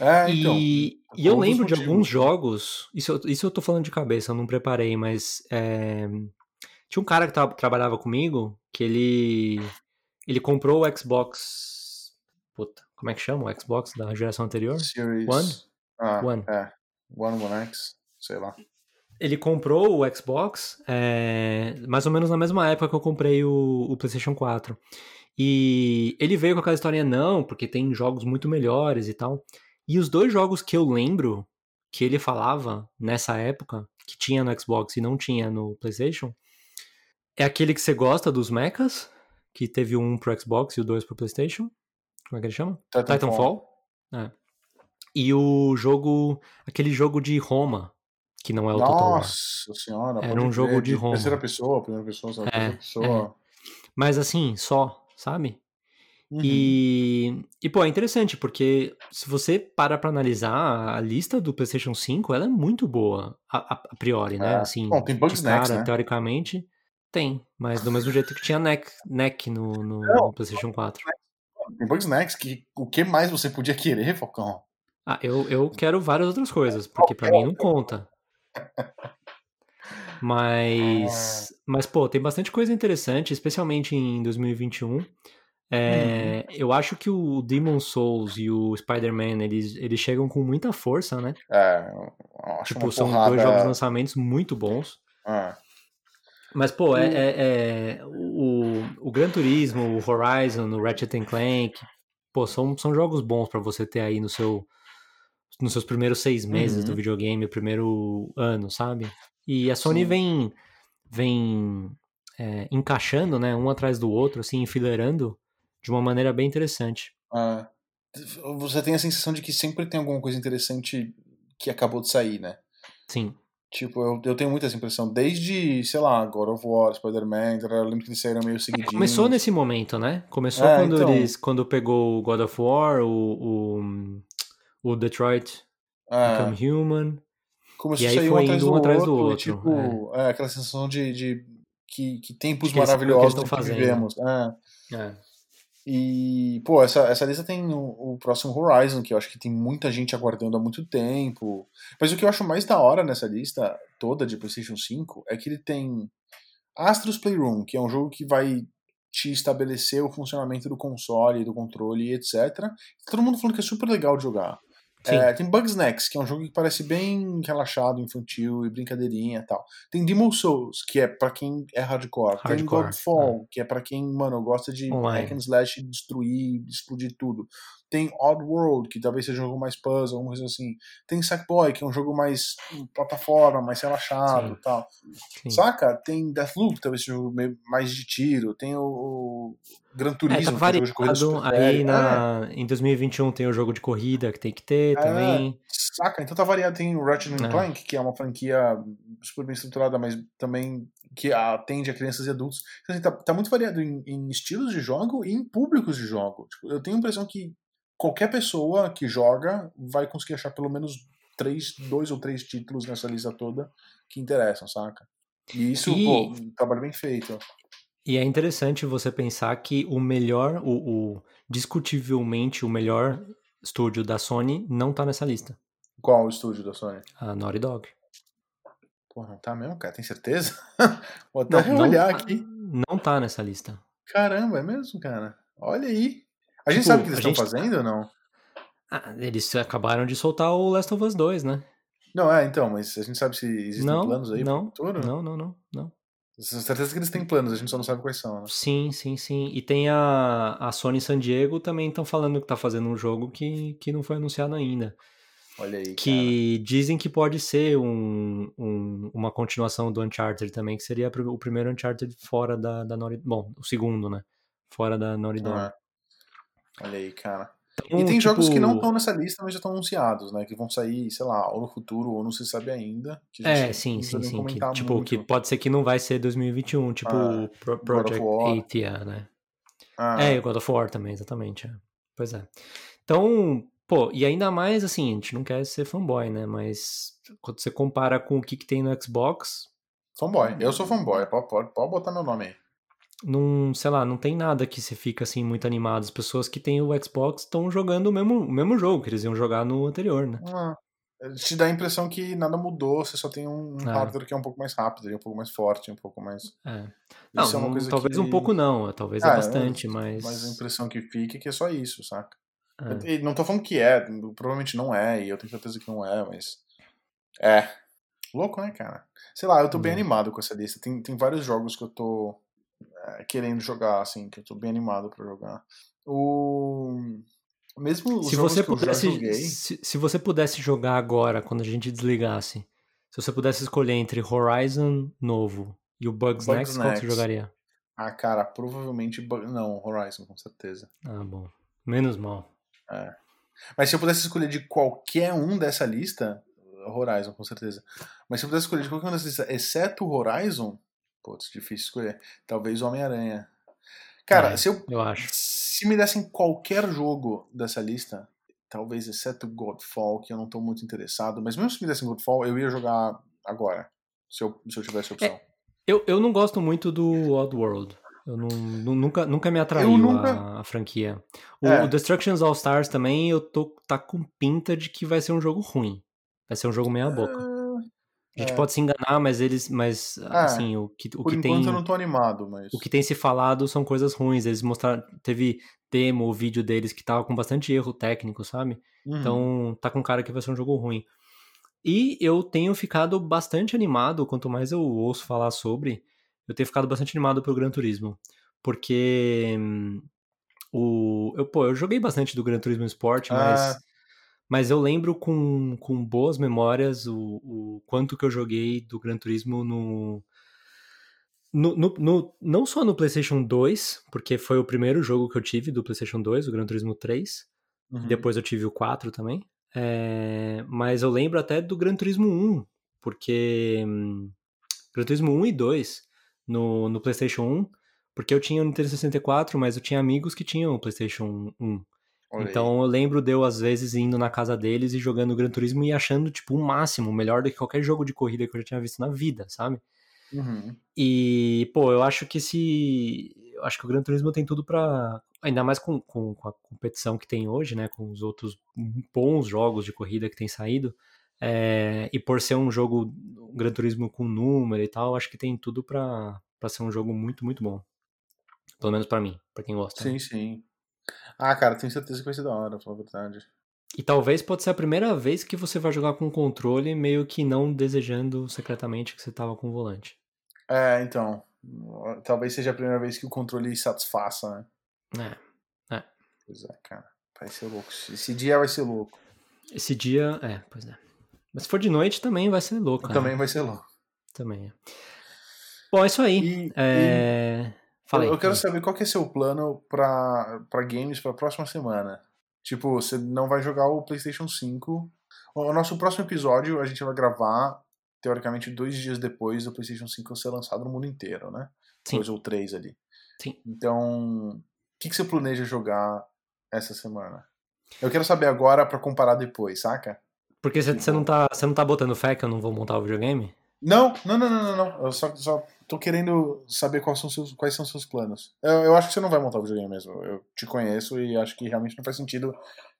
É, então. E, e eu lembro de alguns jogos, isso, isso eu tô falando de cabeça, eu não preparei, mas é, tinha um cara que tra trabalhava comigo que ele ele comprou o Xbox. Puta, como é que chama o Xbox da geração anterior? Series. One? Ah, One. É. One, One X, sei lá. Ele comprou o Xbox é, mais ou menos na mesma época que eu comprei o, o PlayStation 4. E ele veio com aquela historinha, não, porque tem jogos muito melhores e tal. E os dois jogos que eu lembro que ele falava nessa época, que tinha no Xbox e não tinha no PlayStation, é aquele que você gosta dos mechas, que teve um pro Xbox e o dois pro PlayStation. Como é que ele chama? Titanfall. Titanfall. É. E o jogo, aquele jogo de Roma, que não é o Nossa Total War. Nossa senhora. Era um jogo de Roma. Terceira pessoa, primeira pessoa, é, terceira pessoa. É. Mas assim, só, sabe? Uhum. E, e, pô, é interessante, porque se você para pra analisar a lista do PlayStation 5, ela é muito boa, a, a, priori, né? É. Assim, Bom, tem bugs cara, né? teoricamente, tem, mas do mesmo jeito que tinha neck, neck no, no, no PlayStation 4. Tem Bugsnax, que o que mais você podia querer, Falcão? Ah, eu, eu quero várias outras coisas, porque para mim não conta. Mas, mas, pô, tem bastante coisa interessante, especialmente em 2021. É, uhum. Eu acho que o Demon Souls e o Spider-Man, eles, eles chegam com muita força, né? É, acho tipo, são porrada... dois jogos lançamentos muito bons. É. Mas, pô, é, é, é, o, o Gran Turismo, o Horizon, o Ratchet Clank, pô, são, são jogos bons para você ter aí no seu, nos seus primeiros seis meses uhum. do videogame, o primeiro ano, sabe? E a Sony Sim. vem, vem é, encaixando, né, um atrás do outro, assim, enfileirando de uma maneira bem interessante. É. Você tem a sensação de que sempre tem alguma coisa interessante que acabou de sair, né? Sim. Tipo, eu, eu tenho muita essa impressão. Desde, sei lá, God of War, Spider-Man, eu lembro que eles saíram meio seguidinhos. Começou nesse momento, né? Começou é, quando então... eles. Quando pegou o God of War, o, o, o Detroit é. Become Human. Começou e aí foi indo um atrás do outro. Tipo, é. é. aquela sensação de, de que, que tempos que maravilhosos que, que vivemos. É. é. E, pô, essa, essa lista tem o, o, próximo Horizon, que eu acho que tem muita gente aguardando há muito tempo. Mas o que eu acho mais da hora nessa lista toda de PlayStation 5 é que ele tem Astros Playroom, que é um jogo que vai te estabelecer o funcionamento do console, do controle, etc. Todo mundo falando que é super legal de jogar. É, tem Bugsnax, que é um jogo que parece bem relaxado, infantil e brincadeirinha e tal. Tem Demon Souls, que é para quem é hardcore. hardcore tem Godfall, é. que é para quem, mano, gosta de Online. hack and slash, destruir, explodir tudo. Tem Odd World, que talvez seja um jogo mais puzzle, alguma coisa assim. Tem Sackboy, que é um jogo mais plataforma, mais relaxado e tal. Sim. Saca? Tem Deathloop, que talvez seja um jogo mais de tiro. Tem o, o Gran Turismo, é, tá variado, que é um jogo de Aí na, é. em 2021 tem o jogo de corrida que tem que ter é, também. Saca? Então tá variado. Tem o Ratchet é. Clank, que é uma franquia super bem estruturada, mas também que atende a crianças e adultos. Então, assim, tá, tá muito variado em, em, estilos de jogo e em públicos de jogo. Tipo, eu tenho a impressão que qualquer pessoa que joga vai conseguir achar pelo menos três, dois ou três títulos nessa lista toda que interessam, saca? E isso, e... pô, um trabalho bem feito. E é interessante você pensar que o melhor, o, o discutivelmente o melhor estúdio da Sony não tá nessa lista. Qual o estúdio da Sony? A Naughty Dog. Pô, não tá mesmo, cara? Tem certeza? Vou até não, olhar tá, aqui. Não tá nessa lista. Caramba, é mesmo, cara? Olha aí. A gente tipo, sabe o que eles estão gente... fazendo ou não? Ah, eles acabaram de soltar o Last of Us 2, né? Não, é, então, mas a gente sabe se existem não, planos aí não, pro futuro? Não, não, não, não. Certeza que eles têm planos, a gente só não sabe quais são, né? Sim, sim, sim. E tem a, a Sony San Diego também estão falando que tá fazendo um jogo que, que não foi anunciado ainda. Olha aí, Que cara. dizem que pode ser um, um, uma continuação do Uncharted também, que seria o primeiro Uncharted fora da, da Naughty Bom, o segundo, né? Fora da Naughty Dog. Ah. Olha aí, cara. Então, e tem tipo... jogos que não estão nessa lista, mas já estão anunciados, né? Que vão sair, sei lá, ou no futuro, ou não se sabe ainda. é, sim, sim, sim. Que, tipo, que pode ser que não vai ser 2021, tipo ah, Pro Project Athia, né? Ah. É, o God of War também, exatamente. É. Pois é. Então, pô, e ainda mais assim, a gente não quer ser fanboy, né? Mas quando você compara com o que, que tem no Xbox, Fanboy. Eu sou fanboy. Pode, pode, pode botar meu nome aí. Não, sei lá, não tem nada que você fica assim muito animado. As pessoas que têm o Xbox estão jogando o mesmo, o mesmo jogo que eles iam jogar no anterior, né? Ah, te dá a impressão que nada mudou, você só tem um É. hardware que é um pouco mais rápido, um pouco mais forte, um pouco mais. É. Isso Não, é coisa talvez que- um pouco não, talvez é Ah, bastante, mas. Mas a impressão que fica é que é só isso, saca? é. E não tô falando que é, provavelmente não é, e eu tenho certeza que não é, mas. É. Louco, né, cara? Sei lá, eu tô bem É. animado com essa lista. Tem, tem vários jogos que eu tô é, querendo jogar, assim, que eu tô bem animado pra jogar. O. Mesmo Se você pudesse, joguei. se, se você pudesse jogar agora, quando a gente desligasse, se você pudesse escolher entre Horizon novo e o Bugs, Bugs Next, qual que você jogaria? Ah, cara, provavelmente. Não, Horizon, com certeza. Ah, bom. Menos mal. Mas se eu pudesse escolher de qualquer um dessa lista, Horizon, com certeza. Mas se eu pudesse escolher de qualquer um dessa lista, exceto o Horizon, putz, difícil escolher. Talvez o Homem-Aranha. Cara, É, se, eu, Eu acho. se me dessem qualquer jogo dessa lista, talvez exceto Godfall, que eu não tô muito interessado, mas mesmo se me dessem Godfall, eu ia jogar agora, se eu, se eu tivesse a opção. Eu, eu não gosto muito do Oddworld. Eu não, nu- nunca, nunca me atraiu nunca- a, a franquia. O, É. o Destructions All Stars também, eu tô tá com pinta de que vai ser um jogo ruim. Vai ser um jogo meia boca. A gente é. pode se enganar, mas eles, mas assim, o que, o Por que tem eu não tô animado, mas. o que tem se falado são coisas ruins. Eles mostraram, teve demo, o vídeo deles que tava com bastante erro técnico, sabe? Uhum. Então tá com cara que vai ser um jogo ruim. E eu tenho ficado bastante animado, quanto mais eu ouço falar sobre, eu tenho ficado bastante animado pro Gran Turismo. Porque hum, o, eu, pô, eu joguei bastante do Gran Turismo Sport, mas, Ah. Mas eu lembro com, com boas memórias o, o quanto que eu joguei do Gran Turismo no, no, no- no- não só no PlayStation 2, porque foi o primeiro jogo que eu tive do PlayStation 2, o Gran Turismo 3, Uhum. depois eu tive o 4 também. É, mas eu lembro até do Gran Turismo 1, porque. hum, Gran Turismo 1 e 2 no, no PlayStation 1, porque eu tinha o Nintendo 64, mas eu tinha amigos que tinham o PlayStation 1. Então eu lembro de eu, às vezes, indo na casa deles e jogando Gran Turismo e achando, tipo, o máximo, melhor do que qualquer jogo de corrida que eu já tinha visto na vida, sabe? Uhum. E, pô, eu acho que se. Eu acho que o Gran Turismo tem tudo pra. Ainda mais com, com, com a competição que tem hoje, né? Com os outros bons jogos de corrida que tem saído. é, e por ser um jogo, um Gran Turismo com número e tal, eu acho que tem tudo pra, pra ser um jogo muito, muito bom. Pelo menos pra mim, pra quem gosta. né? Sim, sim. Ah, cara, tenho certeza que vai ser da hora, falar a verdade. E talvez pode ser a primeira vez que você vai jogar com controle, meio que não desejando secretamente que você tava com o volante. É, então. Talvez seja a primeira vez que o controle satisfaça, né? É. Pois é, cara. Vai ser louco. Esse dia vai ser louco. Esse dia. É, pois é. Mas se for de noite também vai ser louco. né? Também vai ser louco. Também é. Bom, é isso aí. E, É... e Fala aí. eu quero saber qual que é seu plano pra games pra próxima semana. Tipo, você não vai jogar o PlayStation 5. O nosso próximo episódio a gente vai gravar, teoricamente, dois dias depois do PlayStation 5 ser lançado no mundo inteiro, né? Sim. Dois ou três ali. Sim. Então, o que, que você planeja jogar essa semana? Eu quero saber agora pra comparar depois, saca? Porque você você não, tá, você não tá botando fé que eu não vou montar o videogame? Não, não, não, não, não, não. Eu só, só tô querendo saber quais são seus, quais são seus planos. Eu, eu acho que você não vai montar o videogame mesmo. Eu te conheço e acho que realmente não faz sentido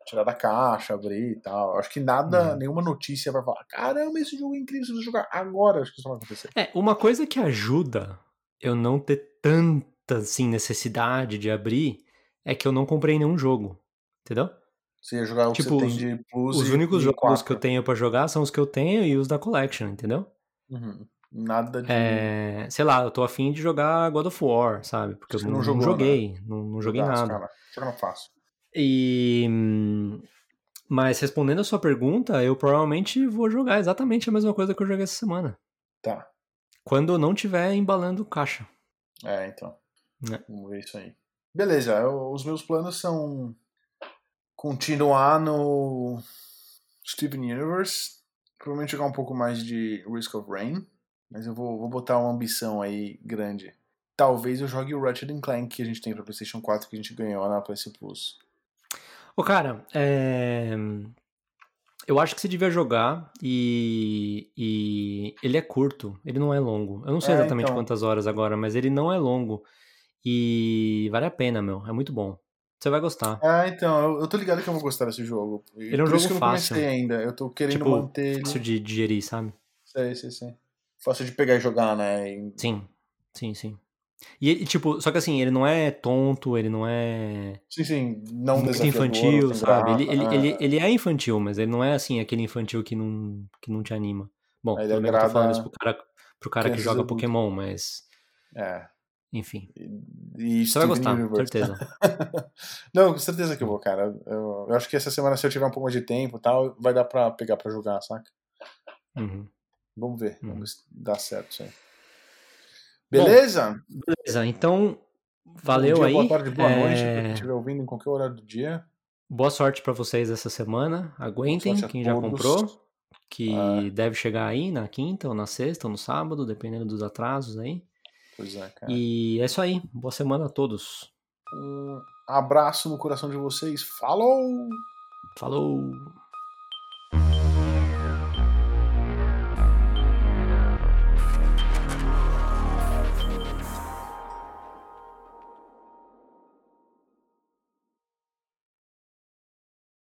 tirar da caixa, abrir e tal. Eu acho que nada, Uhum. nenhuma notícia vai falar: caramba, esse jogo é incrível, você jogar agora. Acho que isso não vai acontecer. É, uma coisa que ajuda eu não ter tanta assim, necessidade de abrir é que eu não comprei nenhum jogo. Entendeu? Você ia jogar o Tipo, que você os- tem de Plus Os únicos jogos que eu tenho pra jogar são os que eu tenho e os da Collection, entendeu? Uhum. Nada de. É, sei lá, eu tô afim de jogar God of War, sabe? Porque eu Você não, não não jogou, joguei, não, não joguei jogaço, nada. Cara. Fácil. E. Mas respondendo a sua pergunta, eu provavelmente vou jogar exatamente a mesma coisa que eu joguei essa semana. Tá. Quando eu não tiver embalando caixa. É, então. É. Vamos ver isso aí. Beleza, eu- os meus planos são continuar no Steven Universe, provavelmente jogar um pouco mais de Risk of Rain, mas eu vou, vou botar uma ambição aí grande. Talvez eu jogue o Ratchet Clank que a gente tem pra PlayStation 4 que a gente ganhou na PS Plus. Ô, cara, é... Eu acho que você devia jogar e, e ele é curto, ele não é longo. Eu não sei É, exatamente então. quantas horas agora, mas ele não é longo. E vale a pena, meu. É muito bom. Você vai gostar. Ah, então, eu, eu tô ligado que eu vou gostar desse jogo. Ele é um Por isso jogo que eu não fácil. comecei ainda. Eu tô querendo Tipo, manter ele. fácil de digerir, sabe? Sei, sei, sei. Fácil de pegar e jogar, né? E- Sim, sim, sim. E, tipo, só que assim, ele não é tonto, ele não é Sim, sim. Não muito infantil, sabe? Ele, ele, é. ele, ele é infantil, mas ele não é assim, aquele infantil que não, que não te anima. Bom, bem que eu tô falando agrada isso pro cara, pro cara que joga. Pokémon, mas É. enfim. E Você vai gostar, Universe. certeza. Não, com certeza que eu vou, cara. Eu, eu acho que essa semana, se eu tiver um pouco mais de tempo e tal, vai dar pra pegar pra jogar, saca? Uhum. Vamos ver. Uhum. Vamos ver se dá certo isso aí. Beleza? Beleza, então Bom valeu dia, aí. Boa tarde, boa noite. Pra É, quem estiver ouvindo em qualquer horário do dia. Boa sorte pra vocês essa semana. Aguentem quem já todos. comprou, que É. deve chegar aí na quinta ou na sexta ou no sábado, dependendo dos atrasos aí. Pois é, cara. E é isso aí. Boa semana a todos. Um abraço no coração de vocês. Falou! Falou!